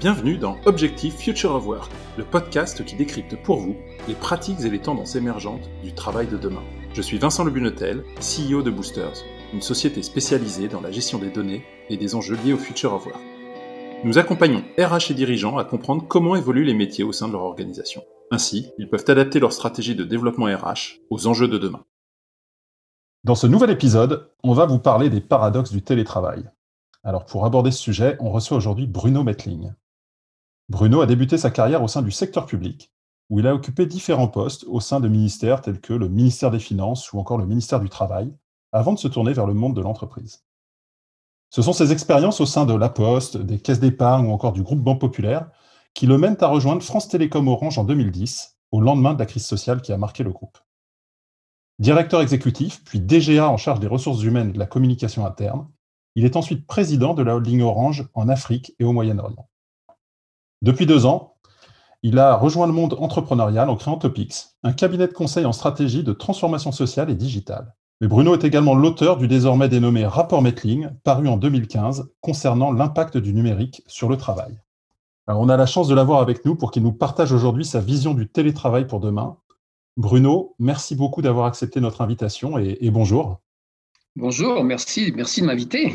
Bienvenue dans Objectif Future of Work, le podcast qui décrypte pour vous les pratiques et les tendances émergentes du travail de demain. Je suis Vincent Lebunetel, CEO de Boosters, une société spécialisée dans la gestion des données et des enjeux liés au Future of Work. Nous accompagnons RH et dirigeants à comprendre comment évoluent les métiers au sein de leur organisation. Ainsi, ils peuvent adapter leur stratégie de développement RH aux enjeux de demain. Dans ce nouvel épisode, on va vous parler des paradoxes du télétravail. Alors pour aborder ce sujet, on reçoit aujourd'hui Bruno Metling. Bruno a débuté sa carrière au sein du secteur public, où il a occupé différents postes au sein de ministères tels que le ministère des Finances ou encore le ministère du Travail, avant de se tourner vers le monde de l'entreprise. Ce sont ses expériences au sein de La Poste, des caisses d'épargne ou encore du groupe Banque Populaire qui le mènent à rejoindre France Télécom Orange en 2010, au lendemain de la crise sociale qui a marqué le groupe. Directeur exécutif, puis DGA en charge des ressources humaines et de la communication interne, il est ensuite président de la holding Orange en Afrique et au Moyen-Orient. Depuis deux ans, il a rejoint le monde entrepreneurial en créant Topix, un cabinet de conseil en stratégie de transformation sociale et digitale. Mais Bruno est également l'auteur du désormais dénommé Rapport Metling, paru en 2015, concernant l'impact du numérique sur le travail. Alors, on a la chance de l'avoir avec nous pour qu'il nous partage aujourd'hui sa vision du télétravail pour demain. Bruno, merci beaucoup d'avoir accepté notre invitation et, bonjour. Bonjour, merci, merci de m'inviter.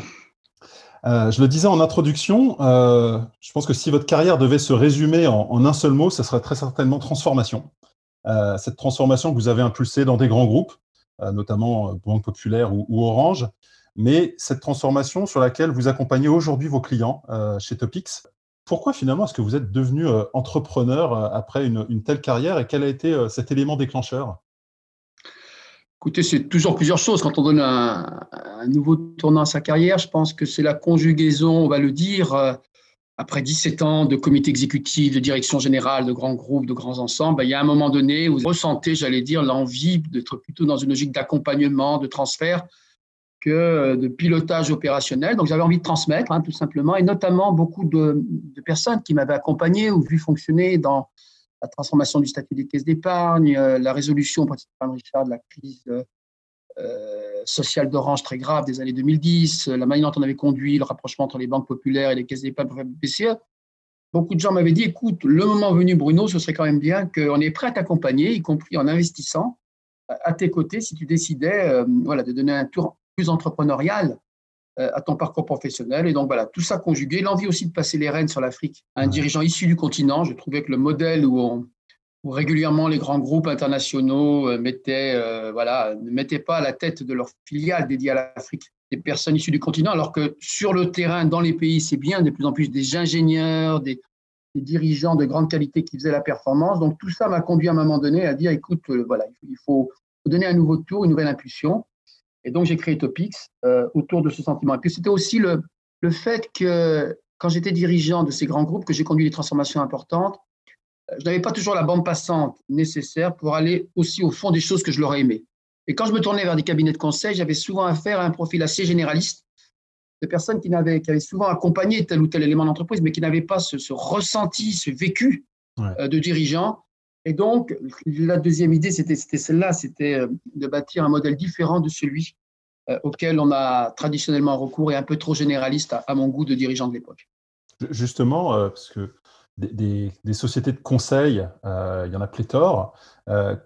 Euh, je le disais en introduction, euh, je pense que si votre carrière devait se résumer en, un seul mot, ce serait très certainement transformation. Euh, cette transformation que vous avez impulsée dans des grands groupes, notamment Banque Populaire ou, Orange, mais cette transformation sur laquelle vous accompagnez aujourd'hui vos clients chez Topix. Pourquoi finalement est-ce que vous êtes devenu entrepreneur après une, telle carrière et quel a été cet élément déclencheur? Écoutez, c'est toujours plusieurs choses. Quand on donne un, nouveau tournant à sa carrière, je pense que c'est la conjugaison, on va le dire, euh, après 17 ans de comité exécutif, de direction générale, de grands groupes, de grands ensembles, ben, il y a un moment donné où vous ressentez, j'allais dire, l'envie d'être plutôt dans une logique d'accompagnement, de transfert, que de pilotage opérationnel. Donc j'avais envie de transmettre, hein, tout simplement, et notamment beaucoup de personnes qui m'avaient accompagné ou vu fonctionner dans la transformation du statut des caisses d'épargne, euh, la résolution, Richard, de la crise euh, euh, sociale d'Orange très grave des années 2010, la manière dont on avait conduit le rapprochement entre les banques populaires et les caisses d'épargne pour faire BCE. Beaucoup de gens m'avaient dit, écoute, le moment venu, Bruno, ce serait quand même bien qu'on est prêt à t'accompagner, y compris en investissant à tes côtés, si tu décidais voilà, de donner un tour plus entrepreneurial à ton parcours professionnel. Et donc voilà, tout ça conjugué, l'envie aussi de passer les rênes sur l'Afrique à un dirigeant issu du continent. Je trouvais que le modèle où, régulièrement les grands groupes internationaux euh, mettaient, euh, voilà, ne mettaient pas à la tête de leur filiale dédiée à l'Afrique des personnes issues du continent, alors que sur le terrain, dans les pays, c'est bien de plus en plus des ingénieurs, des, des, dirigeants de grande qualité qui faisaient la performance. Donc tout ça m'a conduit à un moment donné à dire, écoute, voilà, il faut donner un nouveau tour, une nouvelle impulsion. Et donc, j'ai créé Topix euh, autour de ce sentiment. Et puis, c'était aussi le, le fait que quand j'étais dirigeant de ces grands groupes, que j'ai conduit des transformations importantes, euh, je n'avais pas toujours la bande passante nécessaire pour aller aussi au fond des choses que je leur ai aimées. Et quand je me tournais vers des cabinets de conseil, j'avais souvent affaire à un profil assez généraliste, de personnes qui, n'avaient, qui avaient souvent accompagné tel ou tel élément d'entreprise, mais qui n'avaient pas ce, ce, ressenti, ce vécu euh, de dirigeant. Et donc, la deuxième idée, c'était, celle-là, c'était de bâtir un modèle différent de celui euh, auquel on a traditionnellement recours et un peu trop généraliste à, mon goût de dirigeant de l'époque. Justement, euh, parce que des, sociétés de conseil, euh, il y en a pléthore.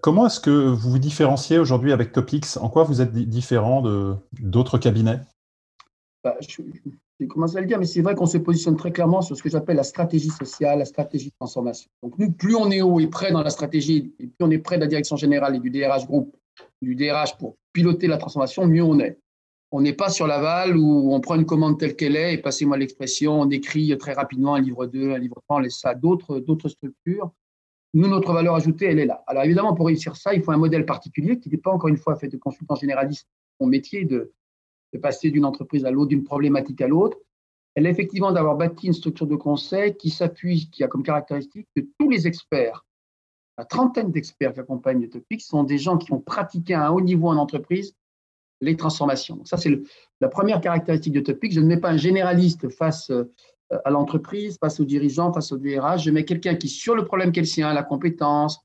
comment est-ce que vous vous différenciez aujourd'hui avec Topix? En quoi vous êtes différent d'autres cabinets? Bah, J'ai commencé à le dire, mais c'est vrai qu'on se positionne très clairement sur ce que j'appelle la stratégie sociale, la stratégie de transformation. Donc, nous, plus on est haut et près dans la stratégie, et plus on est près de la direction générale et du DRH Group, du DRH pour piloter la transformation, mieux on est. On n'est pas sur l'aval où on prend une commande telle qu'elle est et passez-moi l'expression, on écrit très rapidement un livre 2, un livre 3, on laisse ça à d'autres, d'autres structures. Nous, notre valeur ajoutée, elle est là. Alors évidemment, pour réussir ça, il faut un modèle particulier qui n'est pas encore une fois fait de consultant généraliste, mon métier de, de passer d'une entreprise à l'autre, d'une problématique à l'autre. Elle est effectivement d'avoir bâti une structure de conseil qui s'appuie, qui a comme caractéristique que tous les experts la trentaine d'experts qui accompagnent Topic sont des gens qui ont pratiqué à un haut niveau en entreprise les transformations. Donc ça, c'est la première caractéristique de Topic. Je ne mets pas un généraliste face euh, à l'entreprise, face aux dirigeants, face au DRH. Je mets quelqu'un qui, sur le problème qu'elle tient, la compétence,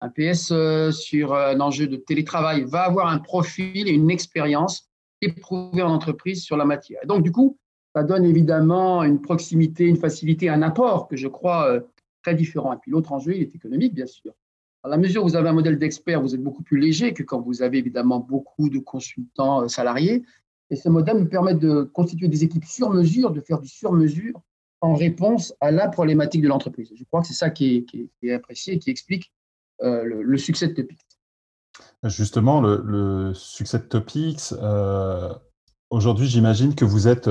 un PSE, sur un enjeu de télétravail, va avoir un profil et une expérience éprouvée en entreprise sur la matière. Et donc, du coup, ça donne évidemment une proximité, une facilité, un apport que je crois euh, très différent. Et puis l'autre enjeu, il est économique, bien sûr. À la mesure où vous avez un modèle d'expert, vous êtes beaucoup plus léger que quand vous avez évidemment beaucoup de consultants euh, salariés. Et ce modèle nous permet de constituer des équipes sur mesure, de faire du sur mesure en réponse à la problématique de l'entreprise. Je crois que c'est ça qui est, apprécié et qui explique euh, le, succès de Topics. Justement, le, succès de Topics, aujourd'hui, j'imagine que vous êtes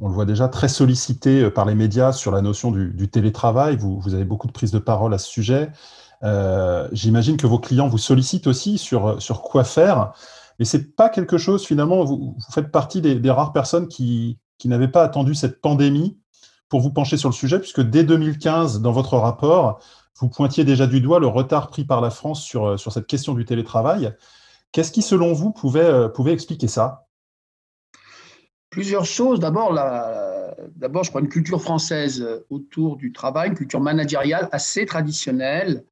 on le voit déjà, très sollicité euh, par les médias sur la notion du, télétravail. Vous, avez beaucoup de prises de parole à ce sujet. Euh, j'imagine que vos clients vous sollicitent aussi sur, quoi faire. Mais ce n'est pas quelque chose, finalement, vous, faites partie des, rares personnes qui n'avaient pas attendu cette pandémie pour vous pencher sur le sujet, puisque dès 2015, dans votre rapport, vous pointiez déjà du doigt le retard pris par la France sur, sur cette question du télétravail. Qu'est-ce qui, selon vous, pouvait, euh, pouvait expliquer ça? Plusieurs choses. D'abord, d'abord, je crois une culture française autour du travail, une culture managériale assez traditionnelle,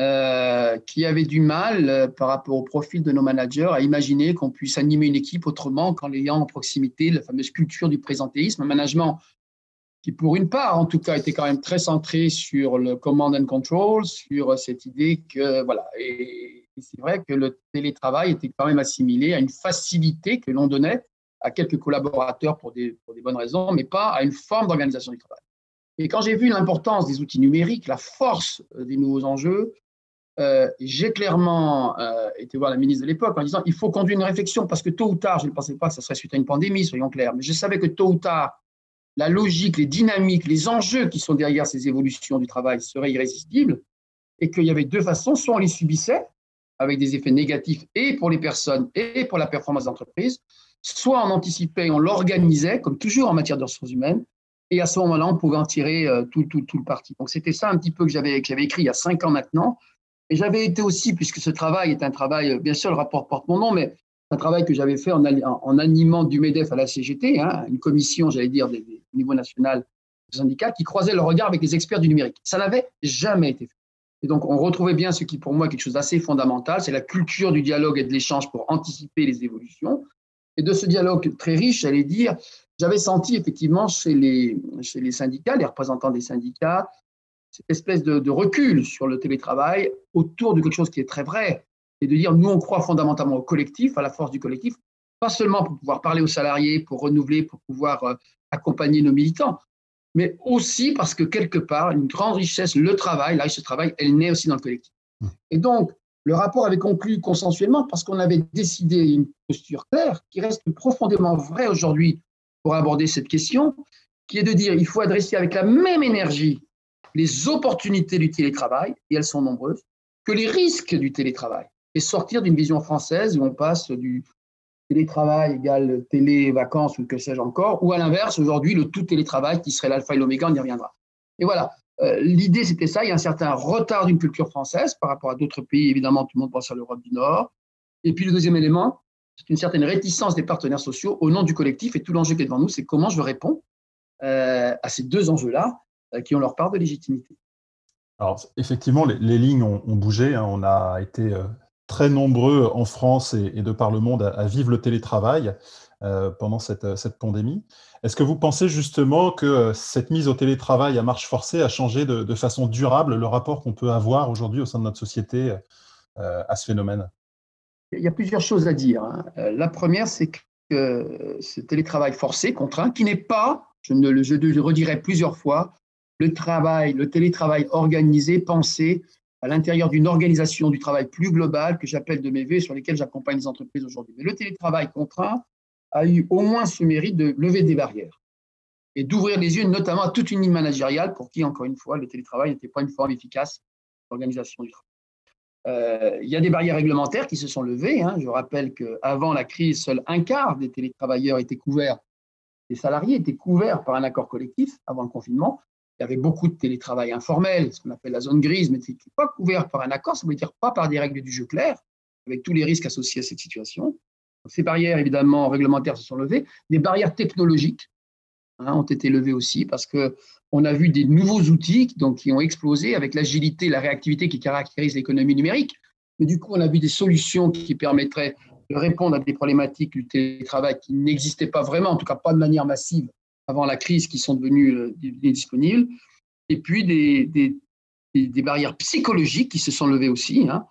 euh, qui avait du mal euh, par rapport au profil de nos managers à imaginer qu'on puisse animer une équipe autrement qu'en ayant en proximité la fameuse culture du présentéisme, un management qui, pour une part, en tout cas, était quand même très centré sur le command and control, sur cette idée que, voilà, et c'est vrai que le télétravail était quand même assimilé à une facilité que l'on donnait à quelques collaborateurs pour des, pour des bonnes raisons, mais pas à une forme d'organisation du travail. Et quand j'ai vu l'importance des outils numériques, la force euh, des nouveaux enjeux, euh, j'ai clairement euh, été voir la ministre de l'époque en disant il faut conduire une réflexion parce que tôt ou tard, je ne pensais pas que ça serait suite à une pandémie, soyons clairs, mais je savais que tôt ou tard, la logique, les dynamiques, les enjeux qui sont derrière ces évolutions du travail seraient irrésistibles et qu'il y avait deux façons, soit on les subissait avec des effets négatifs et pour les personnes et pour la performance d'entreprise, soit on anticipait, on l'organisait, comme toujours en matière de ressources humaines, et à ce moment-là, on pouvait en tirer euh, tout, tout, le parti. Donc c'était ça un petit peu que j'avais écrit il y a cinq ans maintenant. Et j'avais été aussi, puisque ce travail est un travail, euh, bien sûr, le rapport porte mon nom, mais un travail que j'avais fait en, animant du MEDEF à la CGT, hein, une commission, j'allais dire, au niveau national du syndicat, qui croisait le regard avec les experts du numérique. Ça n'avait jamais été fait. Et donc, on retrouvait bien ce qui, pour moi, est quelque chose d'assez fondamental, c'est la culture du dialogue et de l'échange pour anticiper les évolutions. Et de ce dialogue très riche, j'allais dire, j'avais senti effectivement chez les syndicats, les représentants des syndicats, cette espèce de, recul sur le télétravail autour de quelque chose qui est très vrai, et de dire nous, on croit fondamentalement au collectif, à la force du collectif, pas seulement pour pouvoir parler aux salariés, pour renouveler, pour pouvoir euh, accompagner nos militants, mais aussi parce que quelque part, une grande richesse, le travail, la richesse du travail, elle naît aussi dans le collectif. Mmh. Et donc, le rapport avait conclu consensuellement parce qu'on avait décidé une posture claire qui reste profondément vraie aujourd'hui pour aborder cette question, qui est de dire il faut adresser avec la même énergie les opportunités du télétravail, et elles sont nombreuses, que les risques du télétravail, et sortir d'une vision française où on passe du télétravail égale télé-vacances ou que sais-je encore, ou à l'inverse, aujourd'hui, le tout télétravail qui serait l'alpha et l'oméga, on y reviendra. Et voilà, euh, l'idée, c'était ça. Il y a un certain retard d'une culture française par rapport à d'autres pays. Évidemment, tout le monde pense à l'Europe du Nord. Et puis, le deuxième élément, c'est une certaine réticence des partenaires sociaux au nom du collectif. Et tout l'enjeu qui est devant nous, c'est comment je réponds euh, à ces deux enjeux-là euh, qui ont leur part de légitimité. Alors, effectivement, les, lignes ont, bougé. Hein. On a été très nombreux en France et, de par le monde à vivre le télétravail. Euh, pendant cette, cette pandémie. Est-ce que vous pensez justement que euh, cette mise au télétravail à marche forcée a changé de, façon durable le rapport qu'on peut avoir aujourd'hui au sein de notre société euh, à ce phénomène? Il y a plusieurs choses à dire. Hein. La première, c'est que ce télétravail forcé, contraint, qui n'est pas, je, je le redirai plusieurs fois, le travail, le télétravail organisé, pensé à l'intérieur d'une organisation du travail plus globale que j'appelle de mes voeux, sur lesquelles j'accompagne les entreprises aujourd'hui. Mais le télétravail contraint, a eu au moins ce mérite de lever des barrières et d'ouvrir les yeux notamment à toute une ligne managériale pour qui, encore une fois, le télétravail n'était pas une forme efficace d'organisation du travail. Euh, il y a des barrières réglementaires qui se sont levées. Hein. Je rappelle qu'avant la crise, seul un quart des télétravailleurs étaient couverts, des salariés étaient couverts par un accord collectif avant le confinement. Il y avait beaucoup de télétravail informel, ce qu'on appelle la zone grise, mais qui n'était pas couvert par un accord, ça veut dire pas par des règles du jeu claires, avec tous les risques associés à cette situation. Ces barrières, évidemment, réglementaires se sont levées. Des barrières technologiques hein, ont été levées aussi parce qu'on a vu des nouveaux outils donc, qui ont explosé avec l'agilité, la réactivité qui caractérisent l'économie numérique. Mais du coup, on a vu des solutions qui permettraient de répondre à des problématiques du télétravail qui n'existaient pas vraiment, en tout cas pas de manière massive avant la crise, qui sont devenues disponibles, et puis des, barrières psychologiques qui se sont levées aussi. Hein.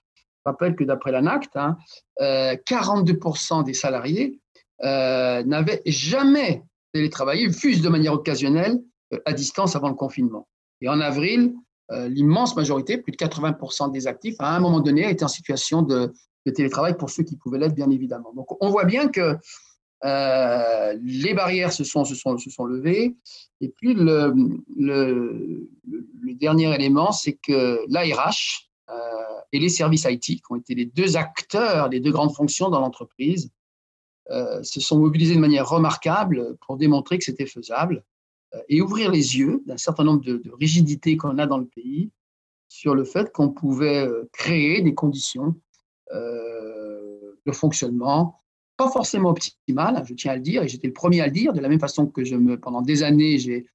Je rappelle que d'après l'ANACT, hein, 42% des salariés euh, n'avaient jamais télétravaillé, fût de manière occasionnelle, euh, à distance avant le confinement. Et en avril, euh, l'immense majorité, plus de 80% des actifs, à un moment donné, étaient en situation de, télétravail pour ceux qui pouvaient l'être, bien évidemment. Donc, on voit bien que les barrières se sont, levées. Et puis, le, dernier élément, c'est que l'ARH et les services IT, qui ont été les deux acteurs, les deux grandes fonctions dans l'entreprise, euh, se sont mobilisés de manière remarquable pour démontrer que c'était faisable euh, et ouvrir les yeux d'un certain nombre de, rigidités qu'on a dans le pays sur le fait qu'on pouvait euh, créer des conditions de fonctionnement pas forcément optimales, je tiens à le dire, et j'étais le premier à le dire, de la même façon que je me, pendant des années, j'ai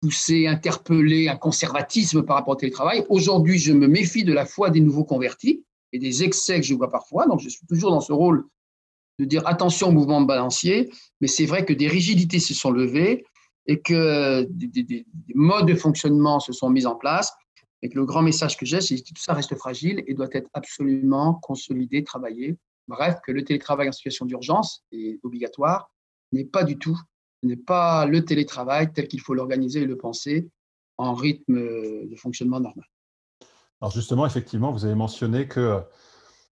poussé, interpellé un conservatisme par rapport au télétravail. Aujourd'hui, je me méfie de la foi des nouveaux convertis et des excès que je vois parfois, donc je suis toujours dans ce rôle de dire attention au mouvement balancier, mais c'est vrai que des rigidités se sont levées et que des, modes de fonctionnement se sont mis en place. Et que le grand message que j'ai, c'est que tout ça reste fragile et doit être absolument consolidé, travaillé. Bref, que le télétravail en situation d'urgence est obligatoire n'est pas du tout, n'est pas le télétravail tel qu'il faut l'organiser et le penser en rythme de fonctionnement normal. Alors justement, effectivement, vous avez mentionné que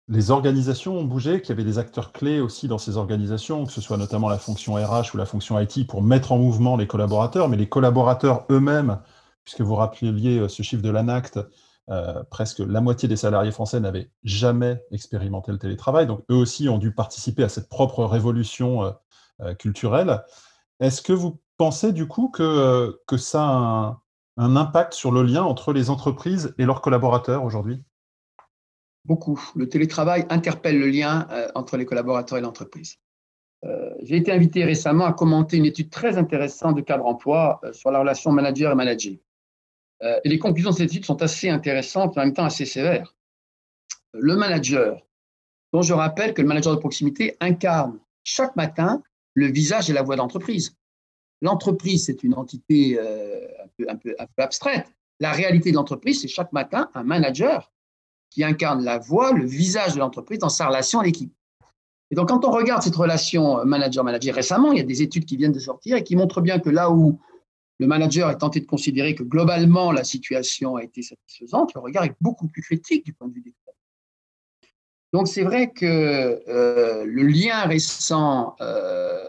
les organisations ont bougé, qu'il y avait des acteurs clés aussi dans ces organisations, que ce soit notamment la fonction RH ou la fonction IT pour mettre en mouvement les collaborateurs, mais les collaborateurs eux-mêmes, puisque vous rappeliez euh, ce chiffre de l'ANACT, euh, presque la moitié des salariés français n'avaient jamais expérimenté le télétravail, donc eux aussi ont dû participer à cette propre révolution euh, culturelle. Est-ce que vous pensez du coup que, ça a un, impact sur le lien entre les entreprises et leurs collaborateurs aujourd'hui? Beaucoup. Le télétravail interpelle le lien euh, entre les collaborateurs et l'entreprise. Euh, j'ai été invité récemment à commenter une étude très intéressante de cadre emploi euh, sur la relation manager et manager. Et les conclusions de cette étude sont assez intéressantes, mais en même temps assez sévères. Le manager, dont je rappelle que le manager de proximité incarne chaque matin le visage et la voix de l'entreprise. L'entreprise, c'est une entité un peu abstraite. La réalité de l'entreprise, c'est chaque matin un manager qui incarne la voix, le visage de l'entreprise dans sa relation à l'équipe. Et donc, quand on regarde cette relation manager-manager récemment, il y a des études qui viennent de sortir et qui montrent bien que là où le manager est tenté de considérer que globalement la situation a été satisfaisante, le regard est beaucoup plus critique du point de vue des Donc, c'est vrai que euh, le lien récent euh,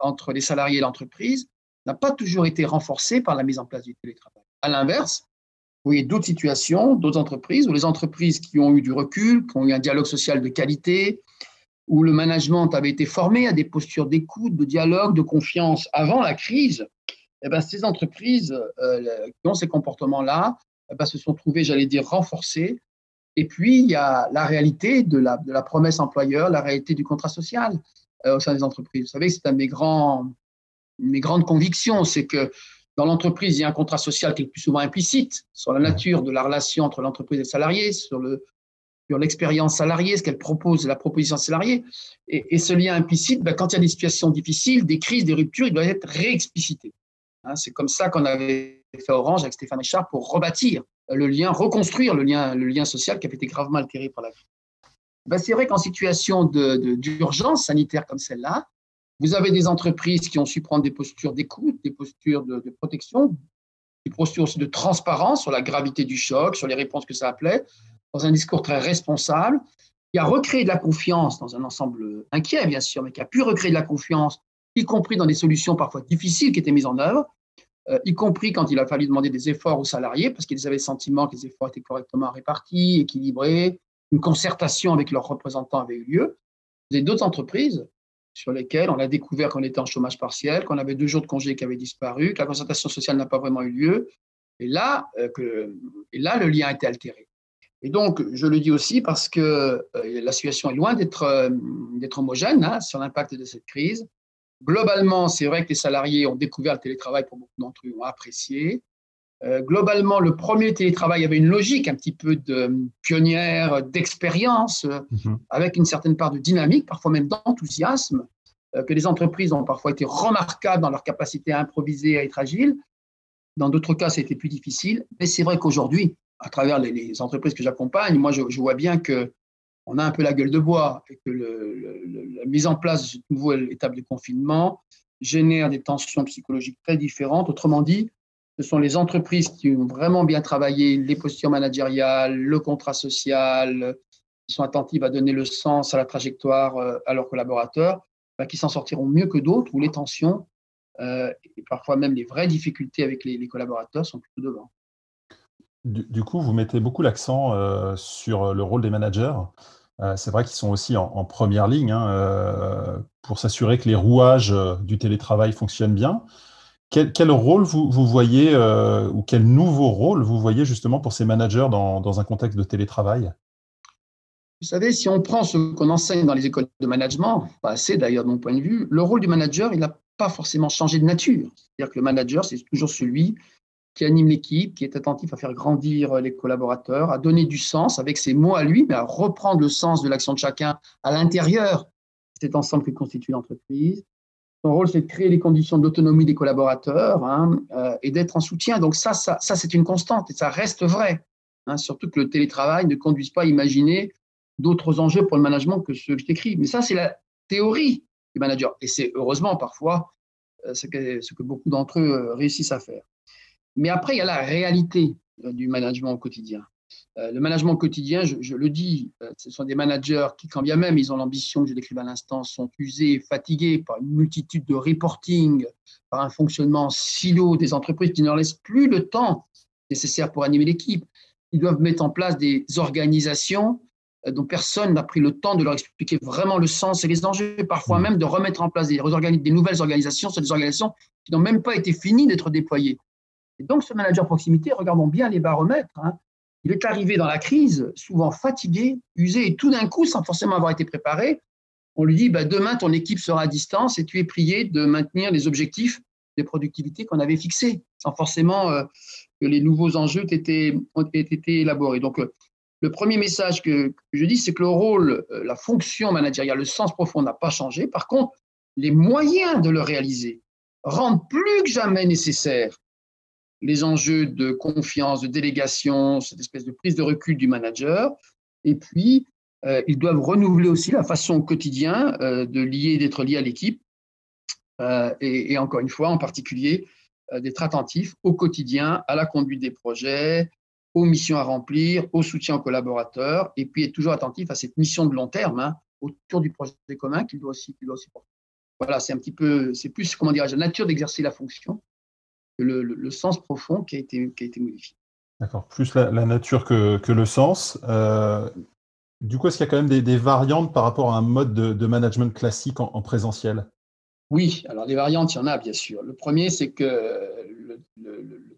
entre les salariés et l'entreprise n'a pas toujours été renforcé par la mise en place du télétravail. À l'inverse, vous voyez d'autres situations, d'autres entreprises, où les entreprises qui ont eu du recul, qui ont eu un dialogue social de qualité, où le management avait été formé à des postures d'écoute, de dialogue, de confiance avant la crise, eh ben, ces entreprises euh, qui ont ces comportements-là eh ben, se sont trouvées, j'allais dire, renforcées. Et puis, il y a la réalité de la, de la promesse employeur, la réalité du contrat social euh, au sein des entreprises. Vous savez, c'est un de mes, grands, mes grandes convictions, c'est que dans l'entreprise, il y a un contrat social qui est le plus souvent implicite sur la nature de la relation entre l'entreprise et le salarié, sur le sur l'expérience salariée, ce qu'elle propose, la proposition salariée. Et, et ce lien implicite, ben, quand il y a des situations difficiles, des crises, des ruptures, il doit être réexplicité. Hein, c'est comme ça qu'on avait fait Orange avec Stéphane Richard pour rebâtir le lien, reconstruire le lien, le lien social qui avait été gravement altéré par la crise. Ben, c'est vrai qu'en situation d'urgence de, sanitaire comme celle-là, vous avez des entreprises qui ont su prendre des postures d'écoute, des postures de, protection, des postures aussi de transparence sur la gravité du choc, sur les réponses que ça appelait, dans un discours très responsable, qui a recréé de la confiance dans un ensemble inquiet, bien sûr, mais qui a pu recréer de la confiance, y compris dans des solutions parfois difficiles qui étaient mises en œuvre, euh, y compris quand il a fallu demander des efforts aux salariés, parce qu'ils avaient le sentiment que les efforts étaient correctement répartis, équilibrés, une concertation avec leurs représentants avait eu lieu. Vous avez d'autres entreprises sur lesquels on a découvert qu'on était en chômage partiel, qu'on avait deux jours de congé qui avaient disparu, que la concertation sociale n'a pas vraiment eu lieu. Et là, euh, et là, le lien a été altéré. Et donc, je le dis aussi parce que euh, la situation est loin d'être homogène hein, sur l'impact de cette crise. Globalement, c'est vrai que les salariés ont découvert le télétravail, pour beaucoup d'entre eux, ont apprécié. globalement, le premier télétravail avait une logique un petit peu de pionnière, d'expérience, mhm. avec une certaine part de dynamique, parfois même d'enthousiasme, que les entreprises ont parfois été remarquables dans leur capacité à improviser, à être agiles. Dans d'autres cas, c'était plus difficile. Mais c'est vrai qu'aujourd'hui, à travers les, entreprises que j'accompagne, moi, je, vois bien que on a un peu la gueule de bois et que la mise en place de cette nouvelle étape de confinement génère des tensions psychologiques très différentes. Autrement dit, ce sont les entreprises qui ont vraiment bien travaillé les postures managériales, le contrat social, qui sont attentives à donner le sens à la trajectoire euh, à leurs collaborateurs, bah, qui s'en sortiront mieux que d'autres où les tensions euh, et parfois même les vraies difficultés avec les, collaborateurs sont plutôt devant. Du, coup, vous mettez beaucoup l'accent euh, sur le rôle des managers. Euh, c'est vrai qu'ils sont aussi en, première ligne hein, pour s'assurer que les rouages du télétravail fonctionnent bien. Quel, rôle vous, voyez, ou quel nouveau rôle vous voyez justement pour ces managers dans, dans un contexte de télétravail? Vous savez, si on prend ce qu'on enseigne dans les écoles de management, pas assez d'ailleurs de mon point de vue, le rôle du manager, il n'a pas forcément changé de nature. C'est-à-dire que le manager, c'est toujours celui qui anime l'équipe, qui est attentif à faire grandir les collaborateurs, à donner du sens avec ses mots à lui, mais à reprendre le sens de l'action de chacun à l'intérieur de cet ensemble qui constitue l'entreprise. Son rôle, c'est de créer les conditions d'autonomie des collaborateurs hein, euh, et d'être en soutien. Donc ça, ça, ça c'est une constante et ça reste vrai. Hein, surtout que le télétravail ne conduise pas à imaginer d'autres enjeux pour le management que ceux que je décris. Mais ça, c'est la théorie du manager. Et c'est heureusement parfois euh, ce que, beaucoup d'entre eux euh, réussissent à faire. Mais après, il y a la réalité euh, du management au quotidien. Le management quotidien, je, le dis, ce sont des managers qui, quand bien même ils ont l'ambition que je décrive à l'instant, sont usés, fatigués par une multitude de reporting, par un fonctionnement silo des entreprises qui ne leur laissent plus le temps nécessaire pour animer l'équipe. Ils doivent mettre en place des organisations euh, dont personne n'a pris le temps de leur expliquer vraiment le sens et les enjeux, parfois mmh. même de remettre en place des, des nouvelles organisations sur des organisations qui n'ont même pas été finies d'être déployées. Donc, ce manager proximité, regardons bien les baromètres, hein, il est arrivé dans la crise, souvent fatigué, usé, et tout d'un coup, sans forcément avoir été préparé, on lui dit bah, demain, ton équipe sera à distance et tu es prié de maintenir les objectifs de productivité qu'on avait fixés, sans forcément euh, que les nouveaux enjeux aient été, été élaborés. Donc, euh, le premier message que, je dis, c'est que le rôle, euh, la fonction managériale, le sens profond n'a pas changé. Par contre, les moyens de le réaliser rendent plus que jamais nécessaires les enjeux de confiance, de délégation, cette espèce de prise de recul du manager. Et puis, euh, ils doivent renouveler aussi la façon au quotidien euh, de lier, d'être lié à l'équipe. et, encore une fois, en particulier, d'être attentif au quotidien à la conduite des projets, aux missions à remplir, au soutien aux collaborateurs, et puis être toujours attentif à cette mission de long terme hein, autour du projet commun qu'il doit aussi, doit aussi porter. Voilà, c'est un petit peu, c'est plus, comment dirais-je, la nature d'exercer la fonction le, sens profond qui a été, qui a été modifié. D'accord, plus la, nature que, que, le sens. Euh, du coup, est-ce qu'il y a quand même des, variantes par rapport à un mode de, management classique en, présentiel? Oui, alors des variantes, il y en a bien sûr. Le premier, c'est que le,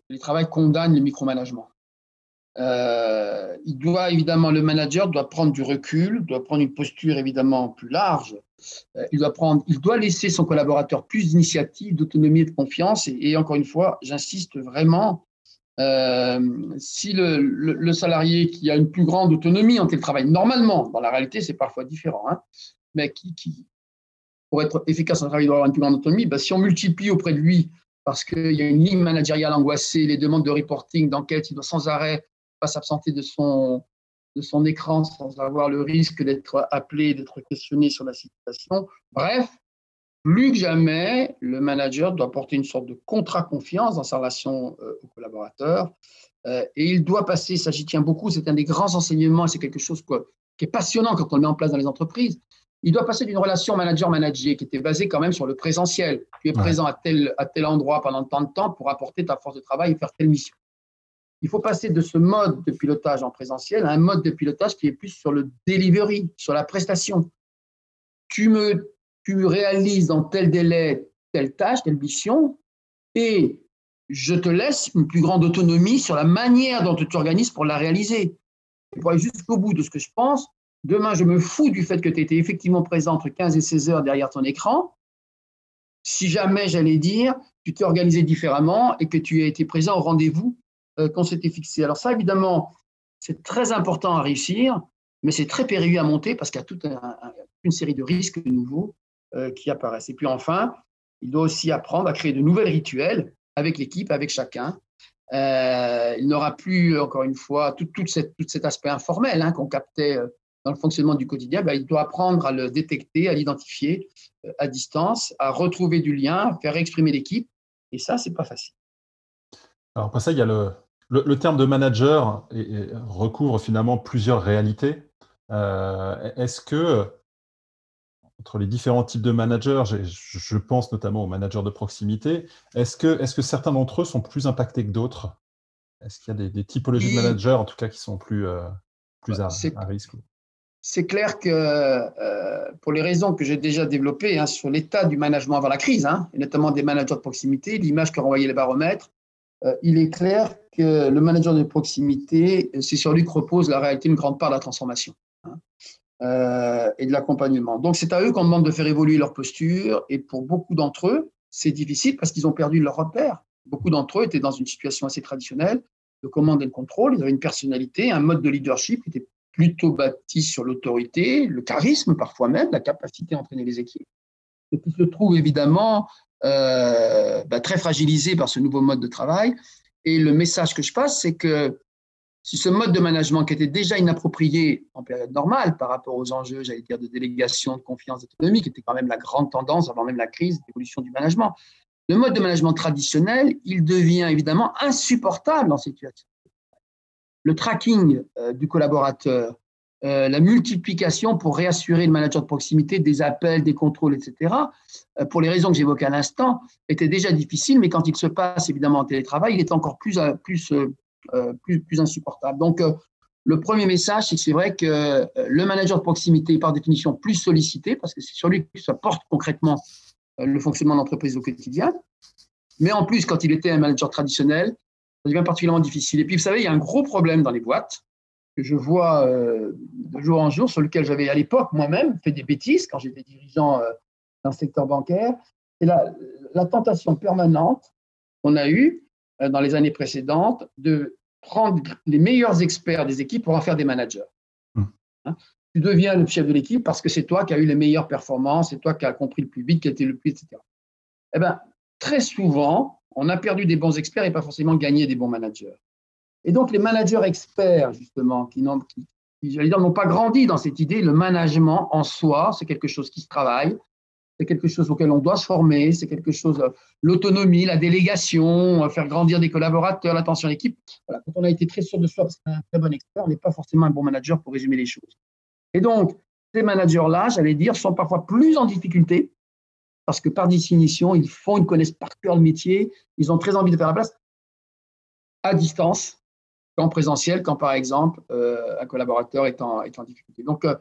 le travail condamne le micromanagement. Euh, il doit évidemment, le manager doit prendre du recul, doit prendre une posture évidemment plus large. Euh, il, doit laisser son collaborateur plus d'initiative, d'autonomie et de confiance. Et, encore une fois, j'insiste vraiment, euh, si le, salarié qui a une plus grande autonomie en télétravail, normalement, dans la réalité, c'est parfois différent, hein, mais qui, pour être efficace en travail, doit avoir une plus grande autonomie, ben, si on multiplie auprès de lui parce qu'il y a une ligne managériale angoissée, les demandes de reporting, d'enquête, il doit sans arrêt s'absenter de son, de son écran sans avoir le risque d'être appelé, d'être questionné sur la situation. Bref, plus que jamais, le manager doit porter une sorte de contrat-confiance dans sa relation euh, aux collaborateurs. Euh, et il doit passer, ça j'y tiens beaucoup, c'est un des grands enseignements, c'est quelque chose qui est passionnant quand on le met en place dans les entreprises. Il doit passer d'une relation manager-manager qui était basée quand même sur le présentiel. Tu es présent à tel, à tel endroit pendant tant de temps pour apporter ta force de travail et faire telle mission. Il faut passer de ce mode de pilotage en présentiel à un mode de pilotage qui est plus sur le delivery, sur la prestation. Tu me tu réalises dans tel délai telle tâche, telle mission, et je te laisse une plus grande autonomie sur la manière dont tu t'organises pour la réaliser. Et pour aller jusqu'au bout de ce que je pense, demain, je me fous du fait que tu étais effectivement présent entre 15 et 16 heures derrière ton écran. Si jamais, j'allais dire, tu t'es organisé différemment et que tu as été présent au rendez-vous qu'on s'était fixés. Alors ça, évidemment, c'est très important à réussir, mais c'est très périlleux à monter parce qu'il y a toute une série de risques nouveaux qui apparaissent. Et puis enfin, il doit aussi apprendre à créer de nouvelles rituels avec l'équipe, avec chacun. il n'aura plus, encore une fois, tout, cet aspect informel hein, qu'on captait dans le fonctionnement du quotidien, ben, il doit apprendre à le détecter, à l'identifier euh, à distance, à retrouver du lien, à faire exprimer l'équipe. Et ça, c'est pas facile. Alors, après ça, il y a le, le, terme de manager recouvre finalement plusieurs réalités. Euh, est-ce que, entre les différents types de managers, je, pense notamment aux managers de proximité, est-ce que, est que certains d'entre eux sont plus impactés que d'autres? Est-ce qu'il y a des, typologies de managers, en tout cas, qui sont plus, euh, plus à, à risque? c'est clair que euh, pour les raisons que j'ai déjà développées hein, sur l'état du management avant la crise, hein, et notamment des managers de proximité, l'image que renvoyaient les baromètres, il est clair que le manager de proximité, c'est sur lui que repose la réalité une grande part de la transformation hein, euh, et de l'accompagnement. Donc c'est à eux qu'on demande de faire évoluer leur posture, et pour beaucoup d'entre eux, c'est difficile parce qu'ils ont perdu leur repère. Beaucoup d'entre eux étaient dans une situation assez traditionnelle de commande et de contrôle, ils avaient une personnalité, un mode de leadership qui était plutôt bâti sur l'autorité, le charisme parfois même, la capacité à entraîner les équipes, et qui se trouve évidemment euh, bah, très fragilisé par ce nouveau mode de travail. Et le message que je passe, c'est que si ce mode de management qui était déjà inapproprié en période normale par rapport aux enjeux, j'allais dire, de délégation, de confiance, d'autonomie, qui était quand même la grande tendance avant même la crise, l'évolution du management, le mode de management traditionnel, il devient évidemment insupportable cette situation le tracking euh, du collaborateur, euh, la multiplication pour réassurer le manager de proximité des appels, des contrôles, etc., euh, pour les raisons que j'évoquais à l'instant, était déjà difficile, mais quand il se passe évidemment en télétravail, il est encore plus, plus, plus, plus insupportable. Donc, le premier message, c'est que c'est vrai que le manager de proximité est par définition plus sollicité, parce que c'est sur lui que ça porte concrètement le fonctionnement d'entreprise au quotidien. Mais en plus, quand il était un manager traditionnel, ça devient particulièrement difficile. Et puis, vous savez, il y a un gros problème dans les boîtes que je vois euh, de jour en jour, sur lequel j'avais à l'époque moi-même fait des bêtises quand j'étais dirigeant euh, dans le secteur bancaire. C'est la, la, tentation permanente qu'on a eue euh, dans les années précédentes de prendre les meilleurs experts des équipes pour en faire des managers. Mmh. Hein? tu deviens le chef de l'équipe parce que c'est toi qui as eu les meilleures performances, c'est toi qui as compris le plus vite, qui a été le plus, etc. Eh bien, très souvent, on a perdu des bons experts et pas forcément gagné des bons managers. Et donc, les managers experts, justement, qui n'ont n'ont pas grandi dans cette idée, le management en soi, c'est quelque chose qui se travaille, c'est quelque chose auquel on doit se former, c'est quelque chose, euh, l'autonomie, la délégation, euh, faire grandir des collaborateurs, l'attention à l'équipe. Quand on a été très sûr de soi parce qu'on est un très bon expert, on n'est pas forcément un bon manager pour résumer les choses. Et donc, ces managers-là, j'allais dire, sont parfois plus en difficulté parce que par définition, ils font, ils connaissent par cœur le métier, ils ont très envie de faire la place à distance qu'en présentiel, quand par exemple euh, un collaborateur est en, est en difficulté. Donc, euh,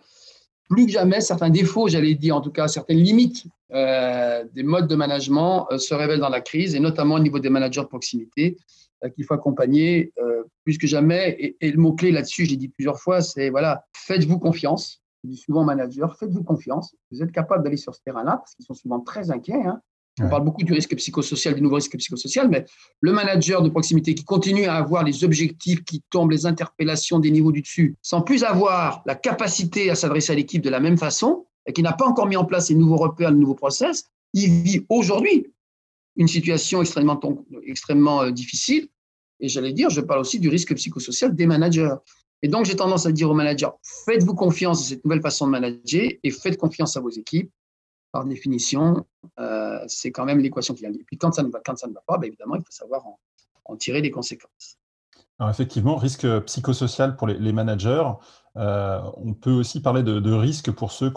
plus que jamais, certains défauts, j'allais dire en tout cas certaines limites euh, des modes de management se révèlent dans la crise, et notamment au niveau des managers de proximité, qu'il faut accompagner plus que jamais. Et, le mot-clé là-dessus, j'ai dit plusieurs fois, c'est voilà, faites-vous confiance je dis souvent aux managers, faites-vous confiance. Vous êtes capable d'aller sur ce terrain-là parce qu'ils sont souvent très inquiets. Hein. On parle beaucoup du risque psychosocial, du nouveau risque psychosocial, mais le manager de proximité qui continue à avoir les objectifs qui tombent, les interpellations des niveaux du dessus, sans plus avoir la capacité à s'adresser à l'équipe de la même façon, et qui n'a pas encore mis en place les nouveaux repères, les nouveaux process, il vit aujourd'hui une situation extrêmement, extrêmement euh, difficile. Et j'allais dire, je parle aussi du risque psychosocial des managers. Et donc, j'ai tendance à dire aux managers, faites-vous confiance dans cette nouvelle façon de manager et faites confiance à vos équipes. Par définition, euh, c'est quand même l'équation qui gagne. Et puis, quand ça ne va, quand ça ne va pas, bien évidemment, il faut savoir en, tirer les conséquences. Alors effectivement, risque psychosocial pour les, managers. Euh, on peut aussi parler de, risque pour ceux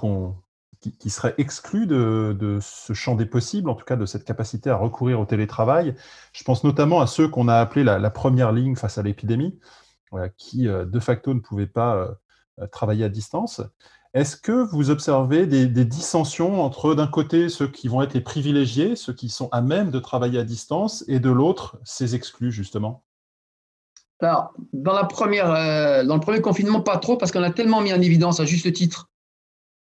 qui, seraient exclus de, ce champ des possibles, en tout cas de cette capacité à recourir au télétravail. Je pense notamment à ceux qu'on a appelés la première ligne face à l'épidémie qui euh, de facto ne pouvaient pas travailler à distance. Est-ce que vous observez des, dissensions entre, d'un côté, ceux qui vont être les privilégiés, ceux qui sont à même de travailler à distance, et de l'autre, ces exclus, justement? Alors, dans, la première, dans le premier confinement, pas trop, parce qu'on a tellement mis en évidence, à juste titre,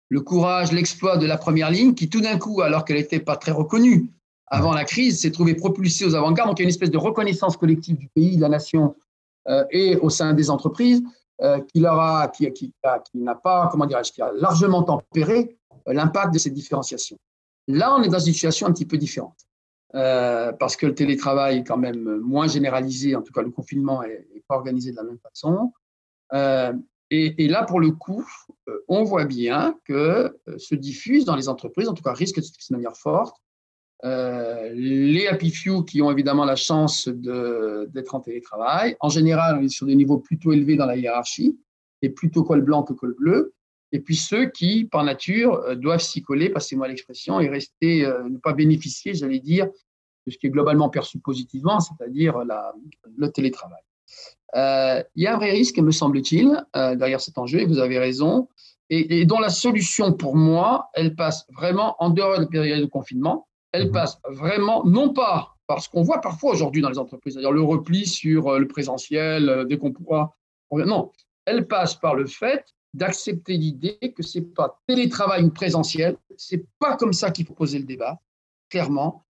le courage, l'exploit de la première ligne, qui tout d'un coup, alors qu'elle n'était pas très reconnue avant la crise, s'est trouvée propulsée aux avant-gardes. Donc, il y a une espèce de reconnaissance collective du pays, de la nation, et au sein des entreprises qui, leur a, qui, qui, qui n'a pas, comment dirais-je, qui a largement tempéré l'impact de cette différenciation. Là, on est dans une situation un petit peu différente. parce que le télétravail est quand même moins généralisé, en tout cas le confinement n'est pas organisé de la même façon. Et, là, pour le coup, euh, on voit bien que euh, se diffuse dans les entreprises, en tout cas risque de se diffuser de manière forte. Euh, les happy few qui ont évidemment la chance d'être en télétravail. En général, on est sur des niveaux plutôt élevés dans la hiérarchie, et plutôt col blanc que col bleu. Et puis ceux qui, par nature, doivent s'y coller, passez-moi l'expression, et rester, ne pas bénéficier, j'allais dire, de ce qui est globalement perçu positivement, c'est-à-dire le télétravail. Euh, il y a un vrai risque, me semble-t-il, euh, derrière cet enjeu, et vous avez raison, et, dont la solution pour moi, elle passe vraiment en dehors de la période de confinement, elle mhm. passe vraiment, non pas parce qu'on voit parfois aujourd'hui dans les entreprises, c'est-à-dire le repli sur euh, le présentiel, dès qu'on pourra. Non, elle passe par le fait d'accepter l'idée que ce n'est pas télétravail ou présentiel, ce n'est pas comme ça qu'il faut poser le débat, clairement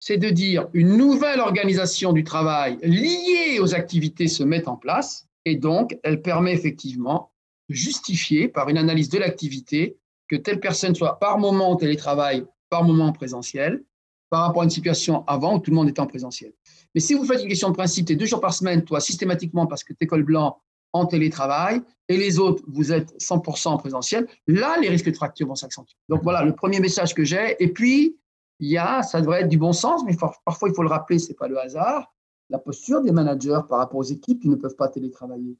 c'est de dire une nouvelle organisation du travail liée aux activités se met en place et donc elle permet effectivement de justifier par une analyse de l'activité que telle personne soit par moment en télétravail, par moment en présentiel, par rapport à une situation avant où tout le monde était en présentiel. Mais si vous faites une question de principe, tu deux jours par semaine, toi, systématiquement, parce que tu es col blanc en télétravail, et les autres, vous êtes 100% en présentiel, là, les risques de fracture vont s'accentuer. Donc voilà le premier message que j'ai. Et puis, il y a, ça devrait être du bon sens, mais parfois il faut le rappeler, ce n'est pas le hasard, la posture des managers par rapport aux équipes qui ne peuvent pas télétravailler.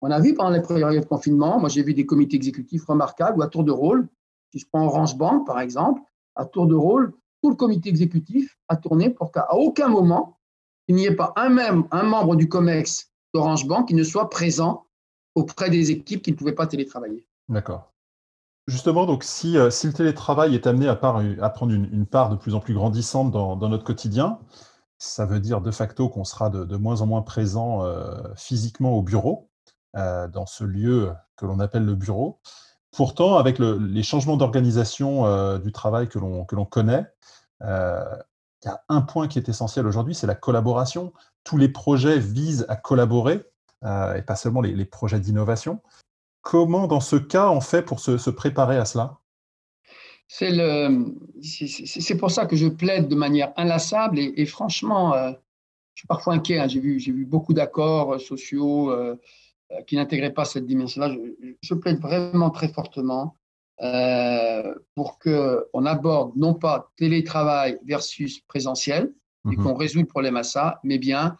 On a vu pendant les périodes de confinement, moi j'ai vu des comités exécutifs remarquables où à tour de rôle, si je prends Orange Bank par exemple, à tour de rôle, tout le comité exécutif a tourné pour qu'à aucun moment, il n'y ait pas un même un membre du COMEX d'Orange Bank qui ne soit présent auprès des équipes qui ne pouvaient pas télétravailler. D'accord. Justement, donc si, euh, si, le télétravail est amené à, prendre une, part de plus en plus grandissante dans, notre quotidien, ça veut dire de facto qu'on sera de, moins en moins présent euh, physiquement au bureau, euh, dans ce lieu que l'on appelle le bureau. Pourtant, avec les changements d'organisation du travail que l'on connaît, il y a un point qui est essentiel aujourd'hui, c'est la collaboration. Tous les projets visent à collaborer, et pas seulement les projets d'innovation. Comment, dans ce cas, on fait pour se, préparer à cela? C'est pour ça que je plaide de manière inlassable et, franchement, euh, je suis parfois inquiet. Hein. J'ai vu, vu, beaucoup d'accords euh, sociaux euh, qui n'intégraient pas cette dimension-là. Je, plaide vraiment très fortement pour qu'on aborde non pas télétravail versus présentiel, et mmh qu'on résout le problème à ça, mais bien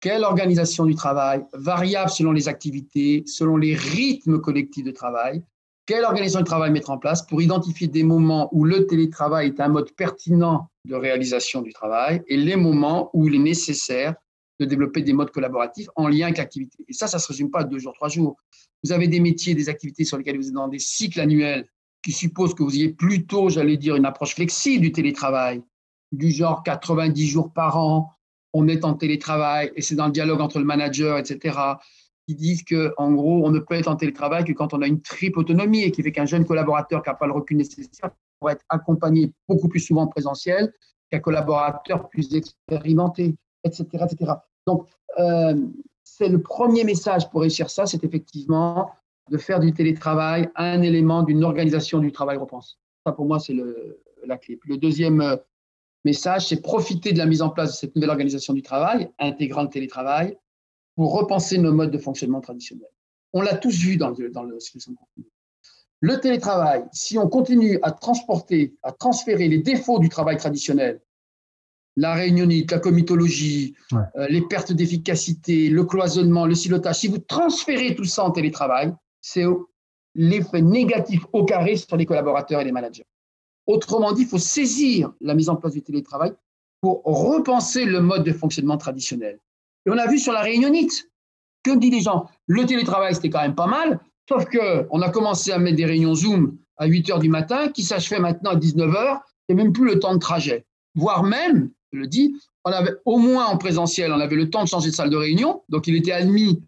quelle organisation du travail, variable selon les activités, selon les rythmes collectifs de travail, quelle organisation du travail mettre en place pour identifier des moments où le télétravail est un mode pertinent de réalisation du travail et les moments où il est nécessaire de développer des modes collaboratifs en lien avec l'activité. Et ça, ça ne se résume pas à deux jours, trois jours. Vous avez des métiers, des activités sur lesquelles vous êtes dans des cycles annuels qui supposent que vous ayez plutôt, j'allais dire, une approche flexible du télétravail, du genre 90 jours par an, on est en télétravail et c'est dans le dialogue entre le manager, etc., qui disent qu'en gros, on ne peut être en télétravail que quand on a une triple autonomie et qui fait qu'un jeune collaborateur qui n'a pas le recul nécessaire pourrait être accompagné beaucoup plus souvent en présentiel qu'un collaborateur plus expérimenté, etc. etc. Donc, euh, c'est le premier message pour réussir ça, c'est effectivement de faire du télétravail un élément d'une organisation du travail repense. Ça, pour moi, c'est la clé. Le deuxième euh, message, c'est profiter de la mise en place de cette nouvelle organisation du travail, intégrant le télétravail, pour repenser nos modes de fonctionnement traditionnels. On l'a tous vu dans le, dans le Le télétravail, si on continue à transporter, à transférer les défauts du travail traditionnel, la réunionnite, la comitologie, euh, les pertes d'efficacité, le cloisonnement, le silotage, si vous transférez tout ça en télétravail, c'est l'effet négatif au carré sur les collaborateurs et les managers. Autrement dit, il faut saisir la mise en place du télétravail pour repenser le mode de fonctionnement traditionnel. Et on a vu sur la réunionite, que disent les gens Le télétravail, c'était quand même pas mal, sauf qu'on a commencé à mettre des réunions Zoom à 8 h du matin qui s'achevaient maintenant à 19 h et même plus le temps de trajet. Voire même, le dis, on avait au moins en présentiel, on avait le temps de changer de salle de réunion, donc il était admis,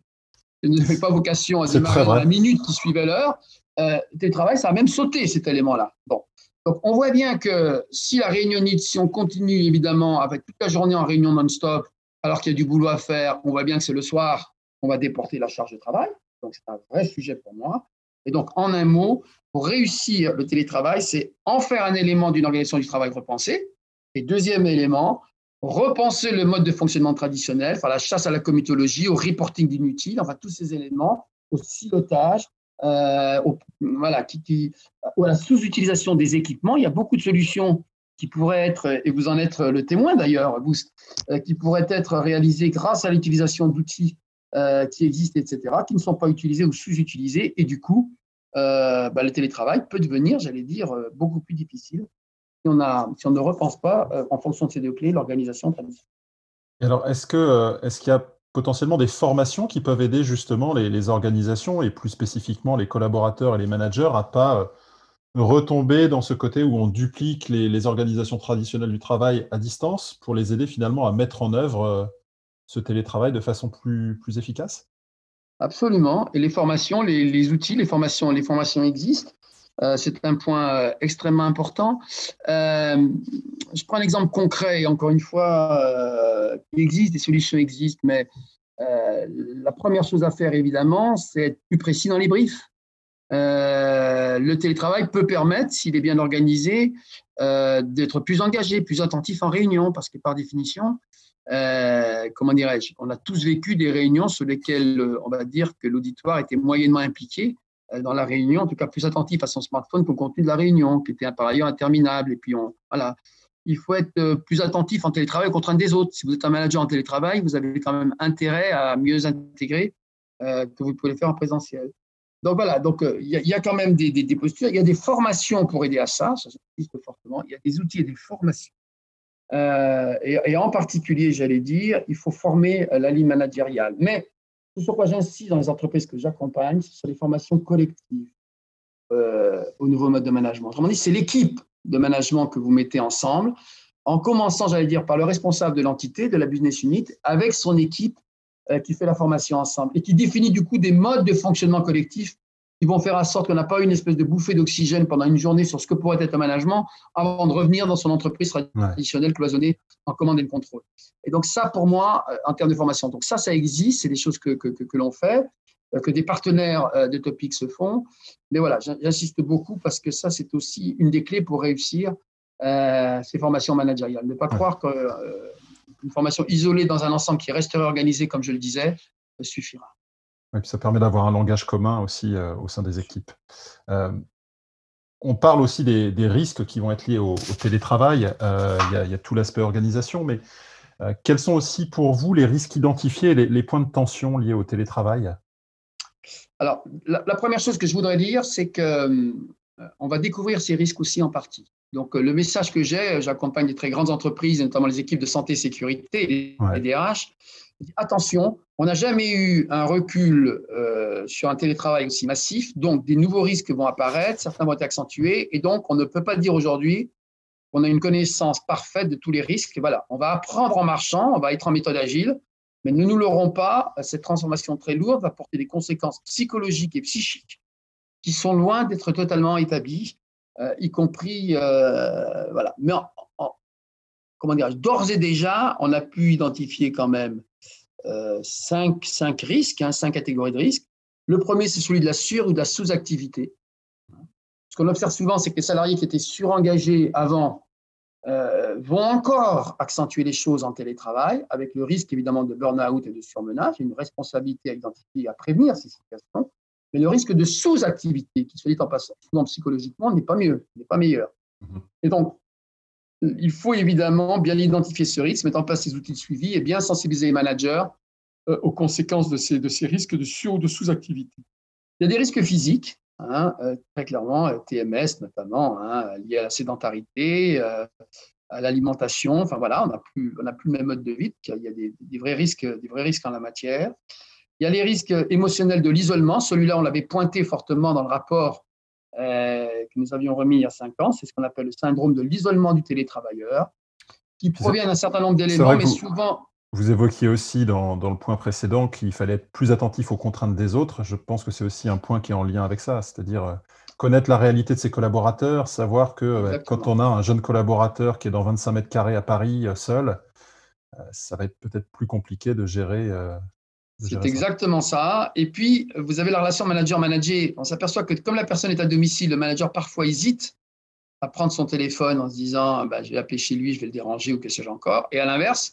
il n'avait pas vocation à démarrer dans la minute qui suivait l'heure. Euh, télétravail, ça a même sauté cet élément-là. Bon. Donc, on voit bien que si la réunionite, si on continue évidemment avec toute la journée en réunion non-stop, alors qu'il y a du boulot à faire, on voit bien que c'est le soir on va déporter la charge de travail. Donc, c'est un vrai sujet pour moi. Et donc, en un mot, pour réussir le télétravail, c'est en faire un élément d'une organisation du travail repensée. Et deuxième élément, repenser le mode de fonctionnement traditionnel, la chasse à la comitologie, au reporting d'inutile, enfin tous ces éléments, au silotage, euh, voilà, à la sous-utilisation des équipements. Il y a beaucoup de solutions qui pourraient être, et vous en êtes le témoin d'ailleurs, euh, qui pourraient être réalisées grâce à l'utilisation d'outils euh, qui existent, etc., qui ne sont pas utilisés ou sous-utilisés. Et du coup, bah, le télétravail peut devenir, j'allais dire, beaucoup plus difficile on, a, si on ne repense pas, en fonction de ces deux clés, l'organisation traditionnelle. alors, est-ce qu'il est y a potentiellement des formations qui peuvent aider justement les, les, organisations et plus spécifiquement les collaborateurs et les managers à pas retomber dans ce côté où on duplique les, organisations traditionnelles du travail à distance pour les aider finalement à mettre en œuvre euh, ce télétravail de façon plus, plus efficace? Absolument. Et les formations, les, outils, les formations, les formations existent. Euh, c'est un point euh, extrêmement important. je prends un exemple concret, encore une fois, il existe, des solutions existent, mais la première chose à faire, évidemment, c'est être plus précis dans les briefs. Euh, le télétravail peut permettre, s'il est bien organisé, euh, d'être plus engagé, plus attentif en réunion, parce que par définition, euh, comment dirais-je, on a tous vécu des réunions sur lesquelles on va dire que l'auditoire était moyennement impliqué dans la réunion, en tout cas plus attentif à son smartphone qu'au contenu de la réunion, qui était par ailleurs interminable. Et puis, voilà, il faut être plus attentif en télétravail aux contraintes des autres. Si vous êtes un manager en télétravail, vous avez quand même intérêt à mieux intégrer que vous pouvez le faire en présentiel. Donc voilà, donc euh, il y, a quand même des, postures, il y a des formations pour aider à ça, ça existe fortement, il y a des outils et des formations. Euh, et, en particulier, j'allais dire, il faut former euh, la ligne managériale. Mais sur quoi j'insiste dans les entreprises que j'accompagne, ce sont les formations collectives au nouveau mode de management. Autrement dit, c'est l'équipe de management que vous mettez ensemble, en commençant, j'allais dire, par le responsable de l'entité, de la business unit, avec son équipe euh, qui fait la formation ensemble et qui définit du coup des modes de fonctionnement collectif qui vont faire en sorte qu'on n'a pas une espèce de bouffée d'oxygène pendant une journée sur ce que pourrait être un management avant de revenir dans son entreprise traditionnelle cloisonnée en commande et le contrôle. Et donc ça, pour moi, euh, en termes de formation, donc ça, ça existe, c'est des choses que, que, que, l'on fait, euh, que des partenaires de Topic se font. Mais voilà, j'insiste beaucoup parce que ça, c'est aussi une des clés pour réussir ces formations managériales. Ne pas croire que une formation isolée dans un ensemble qui resterait organisé, comme je le disais, suffira. Et puis ça permet d'avoir un langage commun aussi euh, au sein des équipes. Euh, on parle aussi des, risques qui vont être liés au, télétravail. Euh, il y, a tout l'aspect organisation, mais quels sont aussi pour vous les risques identifiés, les, les points de tension liés au télétravail? Alors, la, la, première chose que je voudrais dire, c'est que on va découvrir ces risques aussi en partie. Donc, le message que j'ai, j'accompagne des très grandes entreprises, notamment les équipes de santé et sécurité, les DRH. Attention, on n'a jamais eu un recul euh, sur un télétravail aussi massif, donc des nouveaux risques vont apparaître, certains vont être accentués, et donc on ne peut pas dire aujourd'hui qu'on a une connaissance parfaite de tous les risques. Voilà, on va apprendre en marchant, on va être en méthode agile, mais ne nous l'aurons pas, cette transformation très lourde va porter des conséquences psychologiques et psychiques qui sont loin d'être totalement établies euh, y compris, euh, voilà. Mais comment dire, d'ores et déjà, on a pu identifier quand même cinq, cinq, risques, hein, cinq catégories de risques. Le premier, c'est celui de la sur- ou de la sous-activité. Ce qu'on observe souvent, c'est que les salariés qui étaient surengagés avant vont encore accentuer les choses en télétravail, avec le risque évidemment de burn-out et de surmenage, une responsabilité à identifier et à prévenir ces situations. Mais le risque de sous-activité, qui se dit en passant, souvent psychologiquement, n'est pas mieux, n'est pas meilleur. Mhm. Et donc, il faut évidemment bien identifier ce risque, mettre en place ces outils de suivi et bien sensibiliser les managers euh, aux conséquences de ces, risques de sur- ou de sous-activité. Il y a des risques physiques, hein, euh, très clairement, euh, TMS notamment, hein, liés à la sédentarité, à l'alimentation. Enfin voilà, on n'a plus, le même mode de vie. Il y a des, des, vrais risques, des vrais risques en la matière. Il y a les risques émotionnels de l'isolement. Celui-là, on l'avait pointé fortement dans le rapport que nous avions remis il y a cinq ans. C'est ce qu'on appelle le syndrome de l'isolement du télétravailleur, qui provient d'un certain nombre d'éléments, mais souvent. Vous évoquiez aussi dans, dans le point précédent qu'il fallait être plus attentif aux contraintes des autres. Je pense que c'est aussi un point qui est en lien avec ça, c'est-à-dire euh, connaître la réalité de ses collaborateurs, savoir que euh, quand on a un jeune collaborateur qui est dans 25 mètres carrés à Paris seul, ça va être peut-être plus compliqué de gérer C'est exactement ça. Et puis, vous avez la relation manager-manager. On s'aperçoit que comme la personne est à domicile, le manager parfois hésite à prendre son téléphone en se disant bah, je vais appeler chez lui, je vais le déranger ou que sais-je encore. Et à l'inverse,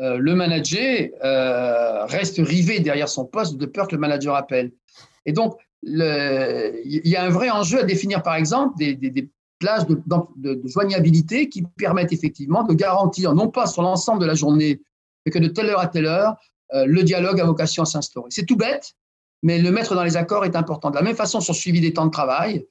euh, le manager euh, reste rivé derrière son poste de peur que le manager appelle. Et donc, il y a un vrai enjeu à définir, par exemple, des, des, plages de, de, de, joignabilité qui permettent effectivement de garantir, non pas sur l'ensemble de la journée, mais que de telle heure à telle heure, le dialogue a vocation à s'instaurer. C'est tout bête, mais le mettre dans les accords est important. De la même façon, sur le suivi des temps de travail,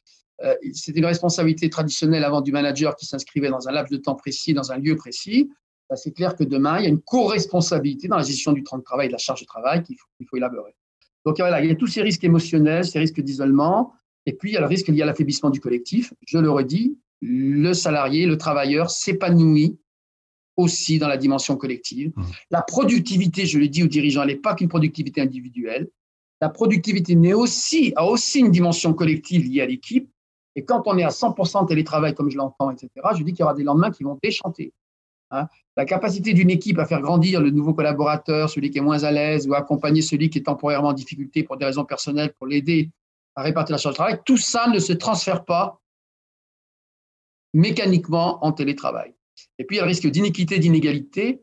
euh, c'était une responsabilité traditionnelle avant du manager qui s'inscrivait dans un laps de temps précis, dans un lieu précis. Bah, c'est clair que demain, il y a une co-responsabilité dans la gestion du temps de travail et de la charge de travail qu'il faut, élaborer. Donc voilà, il y a tous ces risques émotionnels, ces risques d'isolement, et puis il y a le risque lié à l'affaiblissement du collectif. Je le redis, le salarié, le travailleur s'épanouit aussi dans la dimension collective. Mmh. La productivité, je l'ai dit aux dirigeants, elle n'est pas qu'une productivité individuelle. La productivité aussi, a aussi une dimension collective liée à l'équipe. Et quand on est à 100% télétravail, comme je l'entends, etc., je dis qu'il y aura des lendemains qui vont déchanter. Hein. La capacité d'une équipe à faire grandir le nouveau collaborateur, celui qui est moins à l'aise, ou accompagner celui qui est temporairement en difficulté pour des raisons personnelles, pour l'aider à répartir la charge de travail, tout ça ne se transfère pas mécaniquement en télétravail. Et puis, il y a le risque d'iniquité, d'inégalité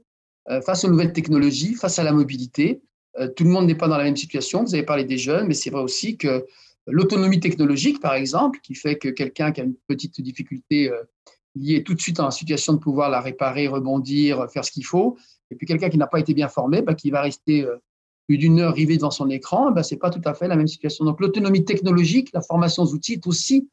euh, face aux nouvelles technologies, face à la mobilité. Euh, tout le monde n'est pas dans la même situation. Vous avez parlé des jeunes, mais c'est vrai aussi que l'autonomie technologique, par exemple, qui fait que quelqu'un qui a une petite difficulté euh, liée tout de suite à la situation de pouvoir la réparer, rebondir, faire ce qu'il faut, et puis quelqu'un qui n'a pas été bien formé, bah, qui va rester plus d'une heure rivé devant son écran, bah, ce n'est pas tout à fait la même situation. Donc l'autonomie technologique, la formation aux outils est aussi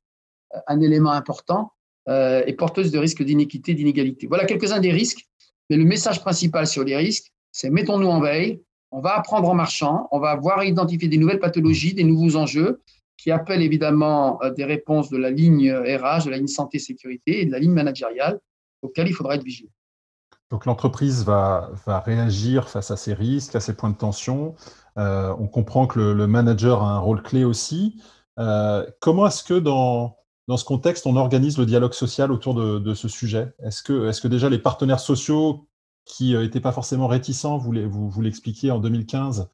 un élément important euh, et porteuse de risques d'iniquité, d'inégalité. Voilà quelques-uns des risques, mais le message principal sur les risques, c'est mettons-nous en veille, on va apprendre en marchant, on va voir identifier des nouvelles pathologies, des nouveaux enjeux qui appellent évidemment euh, des réponses de la ligne RH, de la ligne santé-sécurité et de la ligne managériale auxquelles il faudra être vigilant. Donc l'entreprise va, va, réagir face à ces risques, à ces points de tension. Euh, on comprend que le, manager a un rôle clé aussi. comment est-ce que dans, dans ce contexte, on organise le dialogue social autour de, ce sujet. Est-ce que, déjà les partenaires sociaux qui n'étaient euh, pas forcément réticents, vous l'expliquiez en 2015,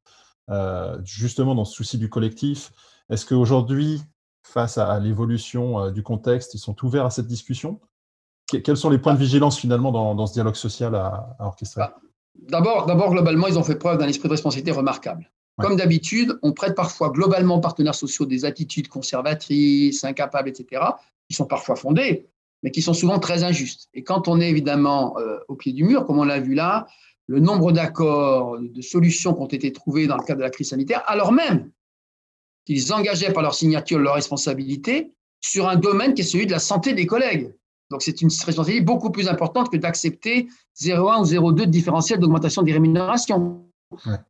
euh, justement dans ce souci du collectif, est-ce qu'aujourd'hui, face à, l'évolution euh, du contexte, ils sont ouverts à cette discussion? Quels sont les points de vigilance finalement dans, ce dialogue social à, orchestrer? Bah, D'abord, globalement, ils ont fait preuve d'un esprit de responsabilité remarquable. Comme d'habitude, on prête parfois globalement aux partenaires sociaux des attitudes conservatrices, incapables, etc., qui sont parfois fondées, mais qui sont souvent très injustes. Et quand on est évidemment euh, au pied du mur, comme on l'a vu là, le nombre d'accords, de solutions qui ont été trouvées dans le cadre de la crise sanitaire, alors même qu'ils engageaient par leur signature leur responsabilité sur un domaine qui est celui de la santé des collègues. Donc c'est une responsabilité beaucoup plus importante que d'accepter 0,1 ou 0,2 de différentiel d'augmentation des rémunérations.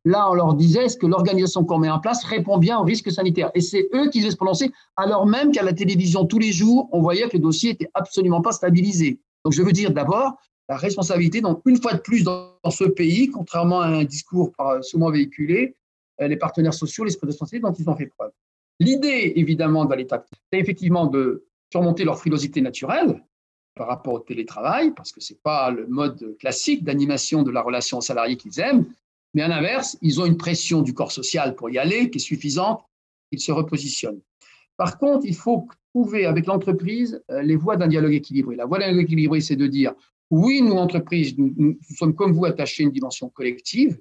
Là, on leur disait est-ce que l'organisation qu'on met en place répond bien aux risques sanitaires Et c'est eux qui devaient se prononcer, alors même qu'à la télévision, tous les jours, on voyait que le dossier n'était absolument pas stabilisé. Donc, je veux dire d'abord la responsabilité. Donc, une fois de plus, dans, ce pays, contrairement à un discours souvent véhiculé, euh, les partenaires sociaux, l'esprit de responsabilité dont ils ont fait preuve. L'idée, évidemment, de l'État, c'est effectivement de surmonter leur frilosité naturelle par rapport au télétravail, parce que ce n'est pas le mode classique d'animation de la relation aux salariés qu'ils aiment, mais à l'inverse, ils ont une pression du corps social pour y aller qui est suffisante, ils se repositionnent. Par contre, il faut trouver avec l'entreprise euh, les voies d'un dialogue équilibré. La voie d'un dialogue équilibré, c'est de dire oui, nous, entreprises, nous, sommes comme vous attachés à une dimension collective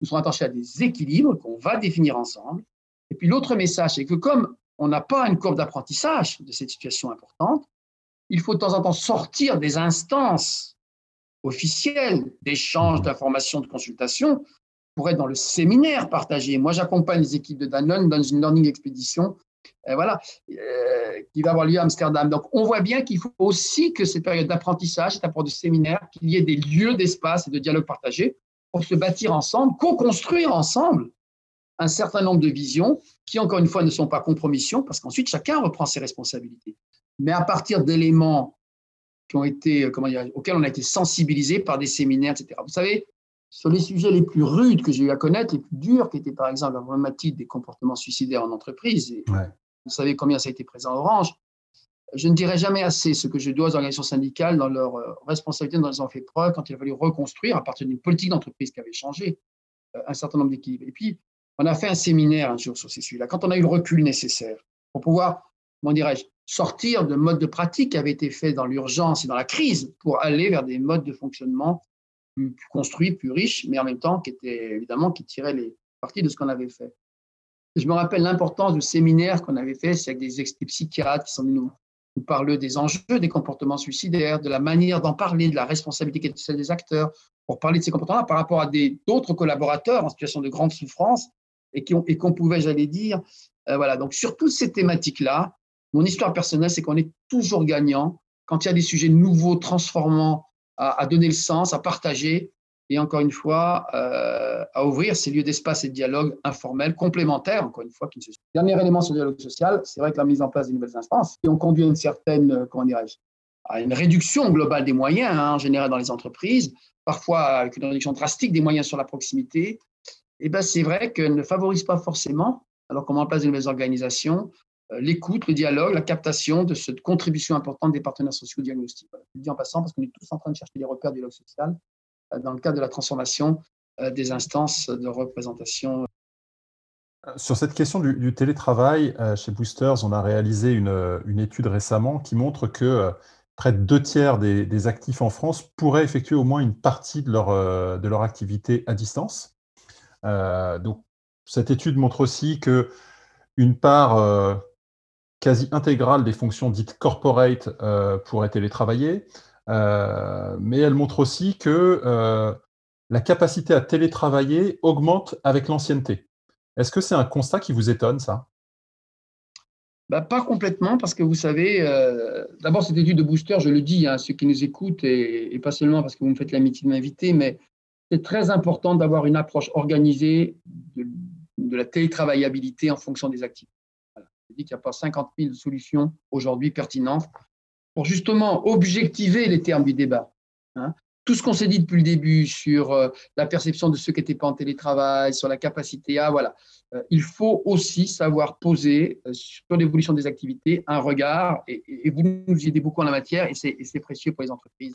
nous sommes attachés à des équilibres qu'on va définir ensemble. Et puis l'autre message, c'est que comme on n'a pas une courbe d'apprentissage de cette situation importante, il faut de temps en temps sortir des instances officiel d'échange mmh. d'informations, de consultation, pour être dans le séminaire partagé. Moi, j'accompagne les équipes de Danone dans une learning expédition voilà, euh, qui va avoir lieu à Amsterdam. Donc, on voit bien qu'il faut aussi que cette période d'apprentissage, cette période de séminaire, qu'il y ait des lieux d'espace et de dialogue partagé pour se bâtir ensemble, co-construire ensemble un certain nombre de visions qui, encore une fois, ne sont pas compromissions, parce qu'ensuite, chacun reprend ses responsabilités. Mais à partir d'éléments qui ont été, euh, comment dire, auxquels on a été sensibilisé par des séminaires, etc. Vous savez, sur les sujets les plus rudes que j'ai eu à connaître, les plus durs, qui étaient par exemple la problématique des comportements suicidaires en entreprise, et vous savez combien ça a été présent à Orange, je ne dirai jamais assez ce que je dois aux organisations syndicales dans leur euh, responsabilité, dans les ont fait preuve quand il a fallu reconstruire à partir d'une politique d'entreprise qui avait changé. un certain nombre d'équipes. Et puis, on a fait un séminaire un jour sur ces sujets-là, quand on a eu le recul nécessaire pour pouvoir, comment dirais-je, sortir de modes de pratique qui avaient été faits dans l'urgence et dans la crise pour aller vers des modes de fonctionnement plus, construits, plus riches, mais en même temps qui étaient évidemment qui tiraient les parties de ce qu'on avait fait. Je me rappelle l'importance du séminaire qu'on avait fait, c'est avec des, psychiatres qui sont venus nous, parler des enjeux des comportements suicidaires, de la manière d'en parler, de la responsabilité qui est celle des acteurs, pour parler de ces comportements par rapport à d'autres collaborateurs en situation de grande souffrance et qu'on et qu'on pouvait, j'allais dire, euh, voilà. Donc sur toutes ces thématiques-là, mon histoire personnelle, c'est qu'on est toujours gagnant quand il y a des sujets nouveaux, transformants, à, donner le sens, à partager, et encore une fois, euh, à ouvrir ces lieux d'espace et de dialogue informels, complémentaires, encore une fois. Qui Dernier élément sur le dialogue social, c'est vrai que la mise en place des nouvelles instances, qui ont conduit à une certaine, euh, comment dirais-je, à une réduction globale des moyens, hein, en général dans les entreprises, parfois avec une réduction drastique des moyens sur la proximité, et eh ben c'est vrai qu'elle ne favorise pas forcément, alors qu'on met en place de nouvelles organisations, l'écoute, le dialogue, la captation de cette contribution importante des partenaires sociaux au diagnostic. Je le dis en passant parce qu'on est tous en train de chercher des repères du dialogue social euh, dans le cadre de la transformation euh, des instances de représentation. Sur cette question du, télétravail, chez Boosters, on a réalisé une, une, étude récemment qui montre que près de deux tiers des, actifs en France pourraient effectuer au moins une partie de leur, de leur activité à distance. donc, cette étude montre aussi que une part quasi intégrale des fonctions dites corporate euh, pourrait télétravailler, euh, mais elle montre aussi que euh, la capacité à télétravailler augmente avec l'ancienneté. Est-ce que c'est un constat qui vous étonne, ça? Bah, Pas complètement, parce que vous savez, d'abord, cette étude de booster, je le dis à ceux qui nous écoutent, et, pas seulement parce que vous me faites l'amitié de m'inviter, mais c'est très important d'avoir une approche organisée de, de la télétravaillabilité en fonction des activités. Je dis qu'il n'y a pas 50 000 solutions aujourd'hui pertinentes pour justement objectiver les termes du débat. Hein. Tout ce qu'on s'est dit depuis le début sur euh, la perception de ceux qui n'étaient pas en télétravail, sur la capacité à, voilà, euh, il faut aussi savoir poser euh, sur l'évolution des activités un regard, et, vous nous aidez beaucoup en la matière, et c'est précieux pour les entreprises.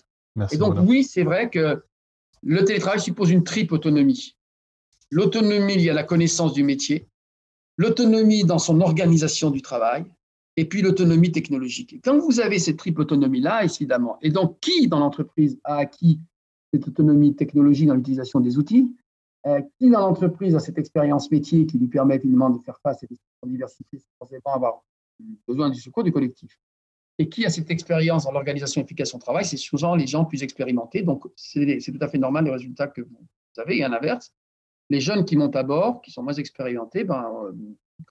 et donc, oui, c'est vrai que le télétravail suppose une triple autonomie. L'autonomie liée à la connaissance du métier, l'autonomie dans son organisation du travail, et puis l'autonomie technologique. Et quand vous avez cette triple autonomie-là, évidemment, et donc qui dans l'entreprise a acquis cette autonomie technologique dans l'utilisation des outils, euh, qui dans l'entreprise a cette expérience métier qui lui permet évidemment de faire face à des situations diversifiées sans forcément avoir besoin du secours du collectif, et qui a cette expérience dans l'organisation efficace son travail, c'est souvent les gens plus expérimentés. Donc, c'est tout à fait normal les résultats que vous avez, et à l'inverse les jeunes qui montent à bord, qui sont moins expérimentés, ben, euh,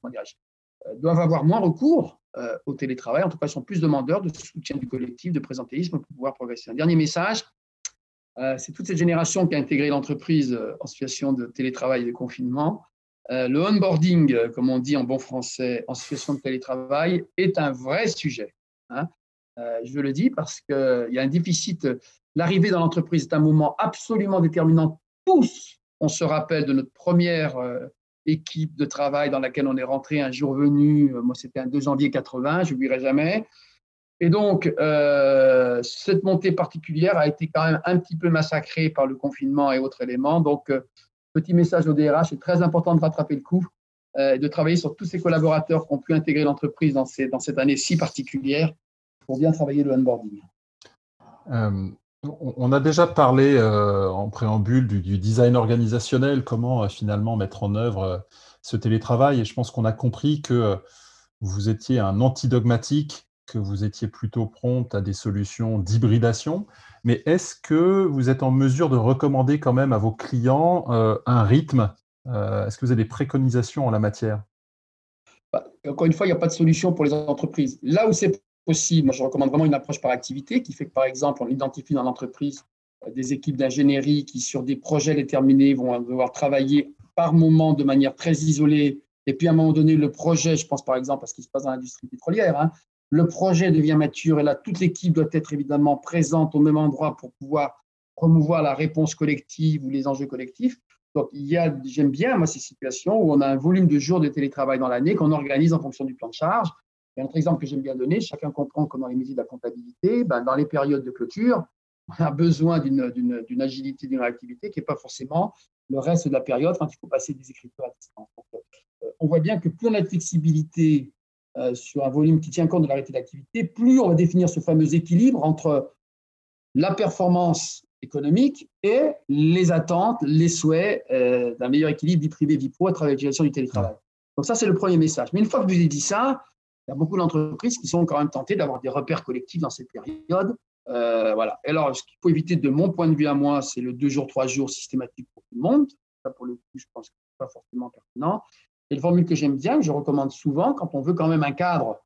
euh, doivent avoir moins recours euh, au télétravail. En tout cas, ils sont plus demandeurs de soutien du collectif, de présentéisme pour pouvoir progresser. Un dernier message, c'est toute cette génération qui a intégré l'entreprise en situation de télétravail et de confinement. le onboarding, comme on dit en bon français, en situation de télétravail, est un vrai sujet. Hein. je le dis parce qu'il y a un déficit. L'arrivée dans l'entreprise est un moment absolument déterminant. Tous on se rappelle de notre première euh, équipe de travail dans laquelle on est rentré un jour venu. Euh, moi, c'était un 2 janvier 80, je n'oublierai jamais. Et donc, euh, cette montée particulière a été quand même un petit peu massacrée par le confinement et autres éléments. Donc, petit message au DRH, c'est très important de rattraper le coup, et de travailler sur tous ces collaborateurs qui ont pu intégrer l'entreprise dans, dans, cette année si particulière pour bien travailler le onboarding. On a déjà parlé euh, en préambule du, design organisationnel, comment euh, finalement mettre en œuvre euh, ce télétravail. Et je pense qu'on a compris que vous étiez un antidogmatique, que vous étiez plutôt prompte à des solutions d'hybridation. Mais est-ce que vous êtes en mesure de recommander quand même à vos clients un rythme Est-ce que vous avez des préconisations en la matière? Bah, Encore une fois, il n'y a pas de solution pour les entreprises. Là où c'est moi je recommande vraiment une approche par activité qui fait que par exemple on identifie dans l'entreprise euh, des équipes d'ingénierie qui sur des projets déterminés vont devoir travailler par moment de manière très isolée et puis à un moment donné le projet, je pense par exemple à ce qui se passe dans l'industrie pétrolière, hein, le projet devient mature et là toute l'équipe doit être évidemment présente au même endroit pour pouvoir promouvoir la réponse collective ou les enjeux collectifs. Donc, il y a, j'aime bien, moi, ces situations où on a un volume de jours de télétravail dans l'année qu'on organise en fonction du plan de charge un autre exemple que j'aime bien donner, chacun comprend que dans les métiers de la comptabilité, ben, dans les périodes de clôture, on a besoin d'une agilité, d'une réactivité qui n'est pas forcément le reste de la période quand il faut passer des écritures à distance. on voit bien que plus on a de flexibilité sur un volume qui tient compte de l'arrêté d'activité, plus on va définir ce fameux équilibre entre la performance économique et les attentes, les souhaits d'un meilleur équilibre vie privée, vie pro à travers l'utilisation du télétravail. Donc ça, c'est le premier message. Mais une fois que je vous ai dit ça, il y a beaucoup d'entreprises qui sont quand même tentées d'avoir des repères collectifs dans cette période. Euh, voilà. Et alors, ce qu'il faut éviter de mon point de vue à moi, c'est le deux jours, trois jours systématique pour tout le monde. Ça, pour le coup, je pense que ce n'est pas forcément pertinent. Et le formule que j'aime bien, que je recommande souvent, quand on veut quand même un cadre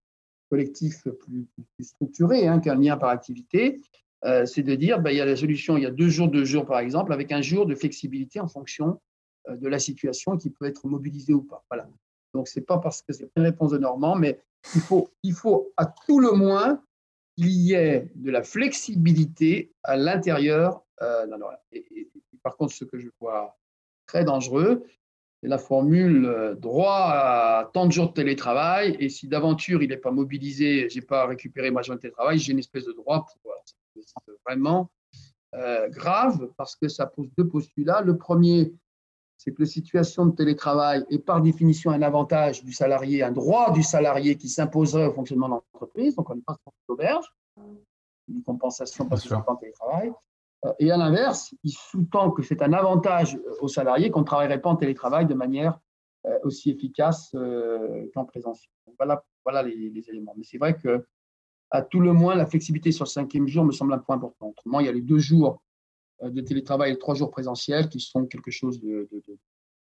collectif plus, structuré hein, qu'un lien par activité, euh, c'est de dire, ben, il y a la solution, il y a deux jours, deux jours par exemple, avec un jour de flexibilité en fonction euh, de la situation qui peut être mobilisé ou pas. Voilà. Donc, ce n'est pas parce que c'est une réponse de Normand, mais il faut, il faut à tout le moins qu'il y ait de la flexibilité à l'intérieur. Euh, par contre, ce que je vois très dangereux, c'est la formule euh, droit à tant de jours de télétravail. Et si d'aventure il n'est pas mobilisé, je n'ai pas récupéré ma journée de télétravail, j'ai une espèce de droit pour. C'est vraiment euh, grave parce que ça pose deux postulats. Le premier, c'est que la situation de télétravail est par définition un avantage du salarié, un droit du salarié qui s'imposerait au fonctionnement de l'entreprise. Donc, on n'est pas sur l'auberge, une compensation parce que en télétravail. Euh, et à l'inverse, il sous-tend que c'est un avantage aux salariés qu'on ne travaillerait pas en télétravail de manière euh, aussi efficace euh, qu'en présentiel. voilà, voilà les, les, éléments. Mais c'est vrai que, à tout le moins, la flexibilité sur le cinquième jour me semble un point important. Autrement, il y a les deux jours euh, de télétravail et trois jours présentiels qui sont quelque chose de,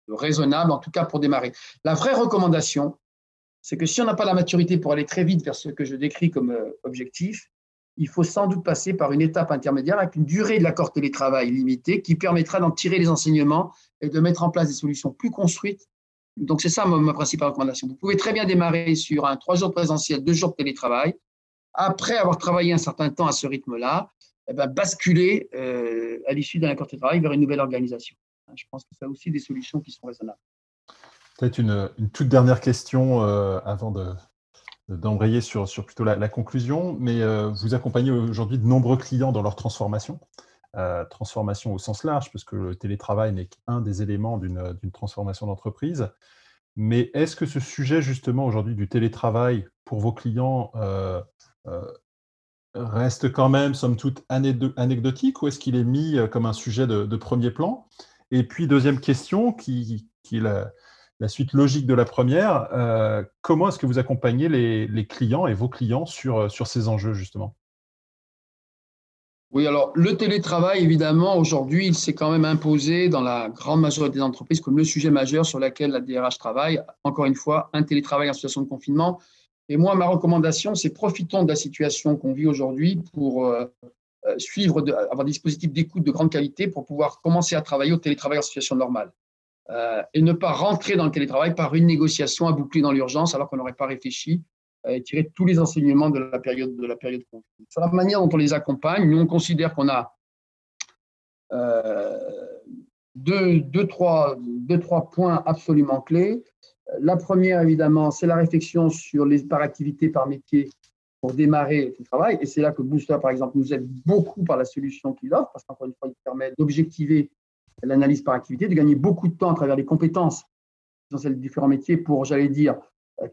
raisonnable, en tout cas pour démarrer. La vraie recommandation, c'est que si on n'a pas la maturité pour aller très vite vers ce que je décris comme euh, objectif, il faut sans doute passer par une étape intermédiaire avec une durée de l'accord télétravail limitée qui permettra d'en tirer les enseignements et de mettre en place des solutions plus construites. Donc, c'est ça ma, principale recommandation. Vous pouvez très bien démarrer sur un trois jours présentiel, deux jours de télétravail. Après avoir travaillé un certain temps à ce rythme-là, eh ben, basculer euh, à l'issue d'un accord de travail vers une nouvelle organisation. Je pense que ça aussi des solutions qui sont raisonnables. Peut-être une, toute dernière question euh, avant d'embrayer sur, plutôt la, conclusion, mais euh, vous accompagnez aujourd'hui de nombreux clients dans leur transformation, transformation au sens large, puisque le télétravail n'est qu'un des éléments d'une transformation d'entreprise. Mais est-ce que ce sujet justement aujourd'hui du télétravail pour vos clients reste quand même, somme toute, anecdotique ou est-ce qu'il est mis euh, comme un sujet de, premier plan? Et puis, deuxième question, qui, est la, suite logique de la première, euh, comment est-ce que vous accompagnez les, clients et vos clients sur, euh, sur ces enjeux, justement? Oui, alors le télétravail, évidemment, aujourd'hui, il s'est quand même imposé dans la grande majorité des entreprises comme le sujet majeur sur lequel la DRH travaille. Encore une fois, un télétravail en situation de confinement, et moi, ma recommandation, c'est profitons de la situation qu'on vit aujourd'hui pour euh, euh, suivre, avoir des dispositifs d'écoute de grande qualité pour pouvoir commencer à travailler au télétravail en situation normale. Euh, et ne pas rentrer dans le télétravail par une négociation à boucler dans l'urgence alors qu'on n'aurait pas réfléchi et tirer tous les enseignements de la période de la période Sur la manière dont on les accompagne, nous on considère qu'on a deux, deux, trois, deux, trois points absolument clés. La première, évidemment, c'est la réflexion sur les par activité, par métier pour démarrer le travail. Et c'est là que Booster, par exemple, nous aide beaucoup par la solution qu'il offre, parce qu'encore une fois, il permet d'objectiver l'analyse par activité, de gagner beaucoup de temps à travers les compétences dans ces différents métiers pour, j'allais dire,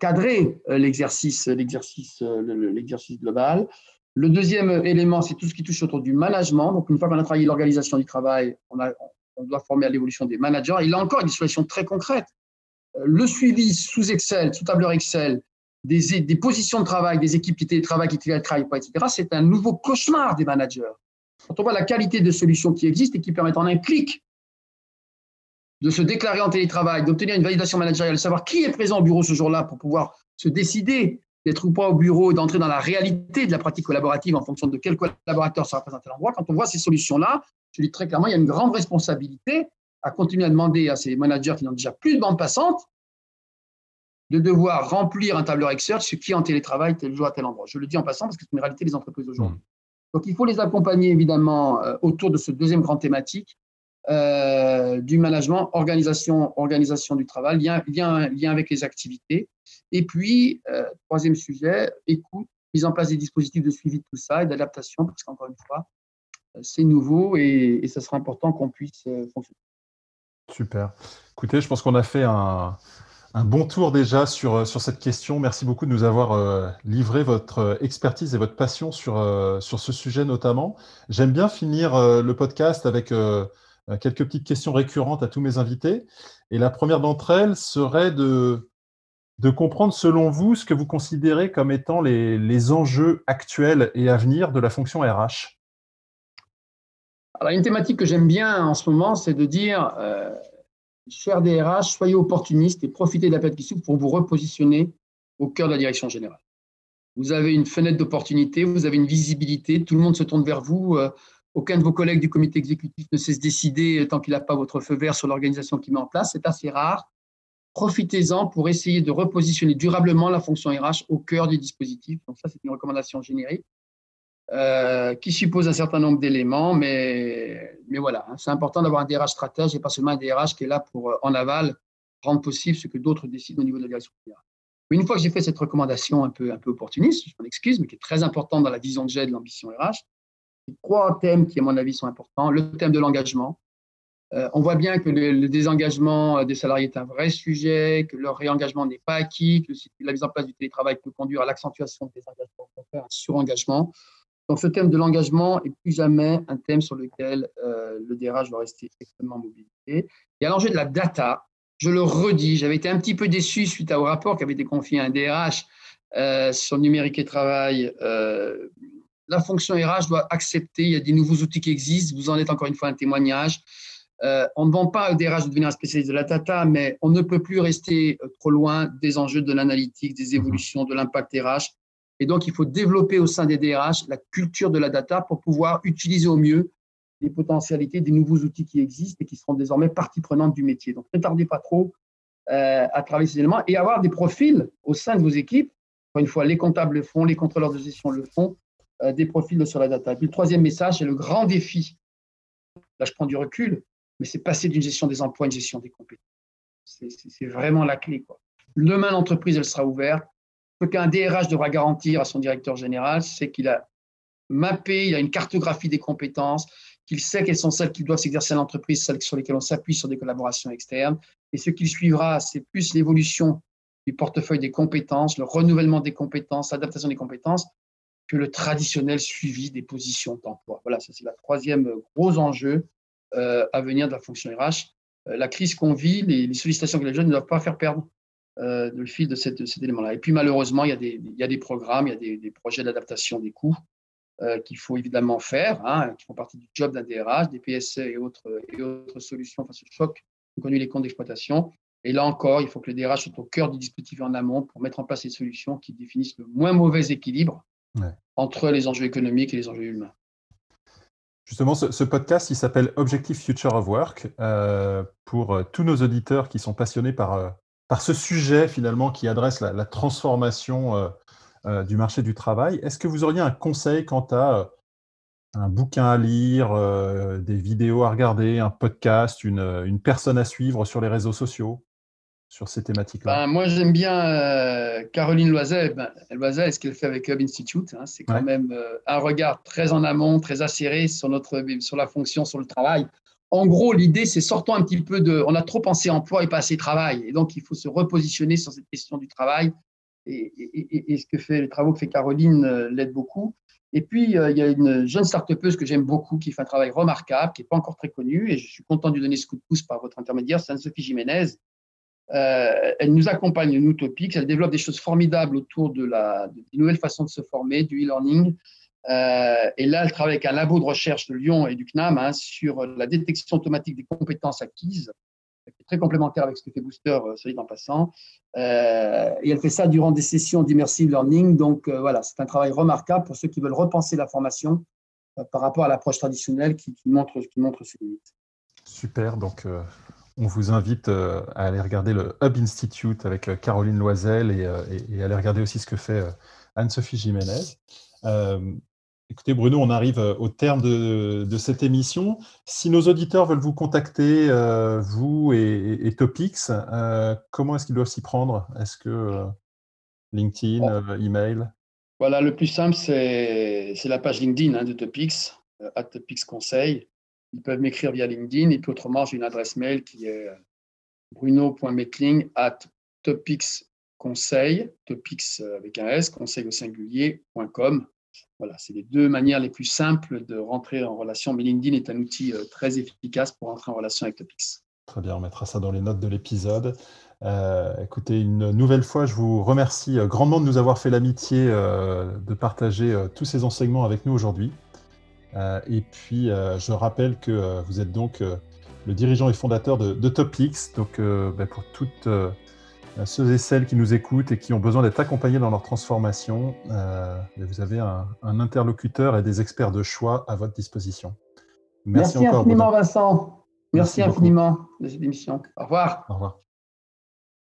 cadrer euh, l'exercice, l'exercice, euh, l'exercice global. Le deuxième élément, c'est tout ce qui touche autour du management. Donc, une fois qu'on a travaillé l'organisation du travail, on, a, on doit former à l'évolution des managers. Il a encore une situation très concrète le suivi sous Excel, sous tableur Excel, des, des, positions de travail, des équipes qui télétravaillent, qui télétravaillent pas, etc., c'est un nouveau cauchemar des managers. Quand on voit la qualité de solutions qui existent et qui permettent en un clic de se déclarer en télétravail, d'obtenir une validation managériale, de savoir qui est présent au bureau ce jour-là pour pouvoir se décider d'être ou pas au bureau et d'entrer dans la réalité de la pratique collaborative en fonction de quel collaborateur sera présenté à l'endroit. Quand on voit ces solutions-là, je dis très clairement, il y a une grande responsabilité à continuer à demander à ces managers qui n'ont déjà plus de bande passante de devoir remplir un tableur Excel ce qui est en télétravail tel jour à tel endroit. Je le dis en passant parce que c'est une réalité des entreprises aujourd'hui. Mmh. Donc il faut les accompagner évidemment euh, autour de ce deuxième grand thématique euh, du management, organisation, organisation du travail, lien, lien, lien avec les activités. Et puis, euh, troisième sujet, écoute, mise en place des dispositifs de suivi de tout ça et d'adaptation, parce qu'encore une fois, c'est nouveau et, et ça sera important qu'on puisse fonctionner. Super. Écoutez, je pense qu'on a fait un, bon tour déjà sur, sur cette question. Merci beaucoup de nous avoir livré votre expertise et votre passion sur, sur ce sujet notamment. J'aime bien finir le podcast avec quelques petites questions récurrentes à tous mes invités. Et la première d'entre elles serait de, de comprendre, selon vous, ce que vous considérez comme étant les, enjeux actuels et à venir de la fonction RH. Alors, une thématique que j'aime bien en ce moment, c'est de dire, euh, chers DRH, soyez opportunistes et profitez de la période qui s'ouvre pour vous repositionner au cœur de la direction générale. Vous avez une fenêtre d'opportunité, vous avez une visibilité, tout le monde se tourne vers vous. Euh, aucun de vos collègues du comité exécutif ne sait se décider tant qu'il n'a pas votre feu vert sur l'organisation qu'il met en place. C'est assez rare profitez-en pour essayer de repositionner durablement la fonction RH au cœur du dispositif. Donc ça, c'est une recommandation générique euh, qui suppose un certain nombre d'éléments, mais, mais voilà, hein, c'est important d'avoir un DRH stratège et pas seulement un DRH qui est là pour, euh, en aval, rendre possible ce que d'autres décident au niveau de la direction Une fois que j'ai fait cette recommandation un peu, un peu opportuniste, je m'en excuse, mais qui est très importante dans la vision que j'ai de l'ambition RH, trois thèmes qui, à mon avis, sont importants. Le thème de l'engagement, euh, on voit bien que le, désengagement des salariés est un vrai sujet, que leur réengagement n'est pas acquis, que la mise en place du télétravail peut conduire à l'accentuation des engagements, un surengagement. Donc ce thème de l'engagement est plus jamais un thème sur lequel euh, le DRH doit rester extrêmement mobilisé. Et à l'enjeu de la data, je le redis, j'avais été un petit peu déçu suite au rapport qui avait été confié à un DRH sur le numérique et travail. la fonction RH doit accepter, il y a des nouveaux outils qui existent, vous en êtes encore une fois un témoignage. Euh, on ne vend pas au DRH de devenir un spécialiste de la data, mais on ne peut plus rester euh, trop loin des enjeux de l'analytique, des évolutions, de l'impact RH. Et donc, il faut développer au sein des DRH la culture de la data pour pouvoir utiliser au mieux les potentialités des nouveaux outils qui existent et qui seront désormais partie prenante du métier. Donc, ne tardez pas trop euh, à travailler ces éléments et avoir des profils au sein de vos équipes. Encore une fois, les comptables le font, les contrôleurs de gestion le font, des profils sur la data. Et puis, le troisième message, c'est le grand défi. Là, je prends du recul mais c'est passer d'une gestion des emplois à une gestion des compétences. C'est vraiment la clé. Demain, l'entreprise, elle sera ouverte. Ce qu'un DRH devra garantir à son directeur général, c'est qu'il a mappé, il a une cartographie des compétences, qu'il sait quelles sont celles qui doivent s'exercer à l'entreprise, celles sur lesquelles on s'appuie sur des collaborations externes. Et ce qu'il suivra, c'est plus l'évolution du portefeuille des compétences, le renouvellement des compétences, l'adaptation des compétences, que le traditionnel suivi des positions d'emploi. Voilà, ça c'est le troisième gros enjeu euh, à venir de la fonction RH. Euh, la crise qu'on vit, les, sollicitations que les jeunes ne doivent pas faire perdre euh, le fil de, cet élément-là. Et puis malheureusement, il y a des, il y a des programmes, il y a des, projets d'adaptation des coûts qu'il faut évidemment faire, hein, qui font partie du job d'un DRH, des PSE et autres, et autres solutions face au choc connu les comptes d'exploitation. Et là encore, il faut que le DRH soit au cœur du dispositif en amont pour mettre en place des solutions qui définissent le moins mauvais équilibre entre les enjeux économiques et les enjeux humains. Justement, ce, podcast, il s'appelle Objective Future of Work. Euh, pour euh, tous nos auditeurs qui sont passionnés par, euh, par ce sujet, finalement, qui adresse la, transformation du marché du travail, est-ce que vous auriez un conseil quant à un bouquin à lire, des vidéos à regarder, un podcast, une, une personne à suivre sur les réseaux sociaux sur ces thématiques-là? Ben, Moi, j'aime bien euh, Caroline Loiset. Ben, Loiset, ce qu'elle fait avec Hub Institute, hein, c'est quand même euh, un regard très en amont, très acéré sur, notre, sur la fonction, sur le travail. En gros, l'idée, c'est sortons un petit peu de. On a trop pensé emploi et pas assez travail. Et donc, il faut se repositionner sur cette question du travail. Et, ce que fait les travaux que fait Caroline euh, l'aide beaucoup. Et puis, il y a une jeune start-upeuse que j'aime beaucoup, qui fait un travail remarquable, qui n'est pas encore très connue, et je suis content de lui donner ce coup de pouce par votre intermédiaire, c'est Anne-Sophie Jiménez, euh, elle nous accompagne, nous, Topics. Elle développe des choses formidables autour de la, des nouvelles façons de se former, du e-learning. Euh, et là, elle travaille avec un labo de recherche de Lyon et du CNAM hein, sur la détection automatique des compétences acquises, qui est très complémentaire avec ce que fait Booster, euh, celui en passant. Euh, et elle fait ça durant des sessions d'immersive learning. Donc voilà, c'est un travail remarquable pour ceux qui veulent repenser la formation par rapport à l'approche traditionnelle qui, montre, ses limites. Super, donc on vous invite à aller regarder le Hub Institute avec Caroline Loisel euh, et, aller regarder aussi ce que fait Anne-Sophie Jiménez. Écoutez, Bruno, on arrive au terme de, cette émission. Si nos auditeurs veulent vous contacter, vous et, Topix, comment est-ce qu'ils doivent s'y prendre? Est-ce que LinkedIn, email? Voilà, le plus simple, c'est la page LinkedIn hein, de Topix, at Topix Conseil. ils peuvent m'écrire via LinkedIn. Et puis autrement, j'ai une adresse mail qui est bruno.metling at topicsconseil, topics avec un S, conseil au singulier.com. Voilà, c'est les deux manières les plus simples de rentrer en relation. Mais LinkedIn est un outil très efficace pour rentrer en relation avec Topics. Très bien, on mettra ça dans les notes de l'épisode. Euh, écoutez, une nouvelle fois, je vous remercie euh, grandement de nous avoir fait l'amitié euh, de partager tous ces enseignements avec nous aujourd'hui. et puis, je rappelle que vous êtes donc le dirigeant et fondateur de, de TopX. Donc, ben, pour toutes ceux et celles qui nous écoutent et qui ont besoin d'être accompagnés dans leur transformation, ben, vous avez un, interlocuteur et des experts de choix à votre disposition. Merci, Merci infiniment, Vincent. Merci, infiniment de cette émission. Au revoir. Au revoir.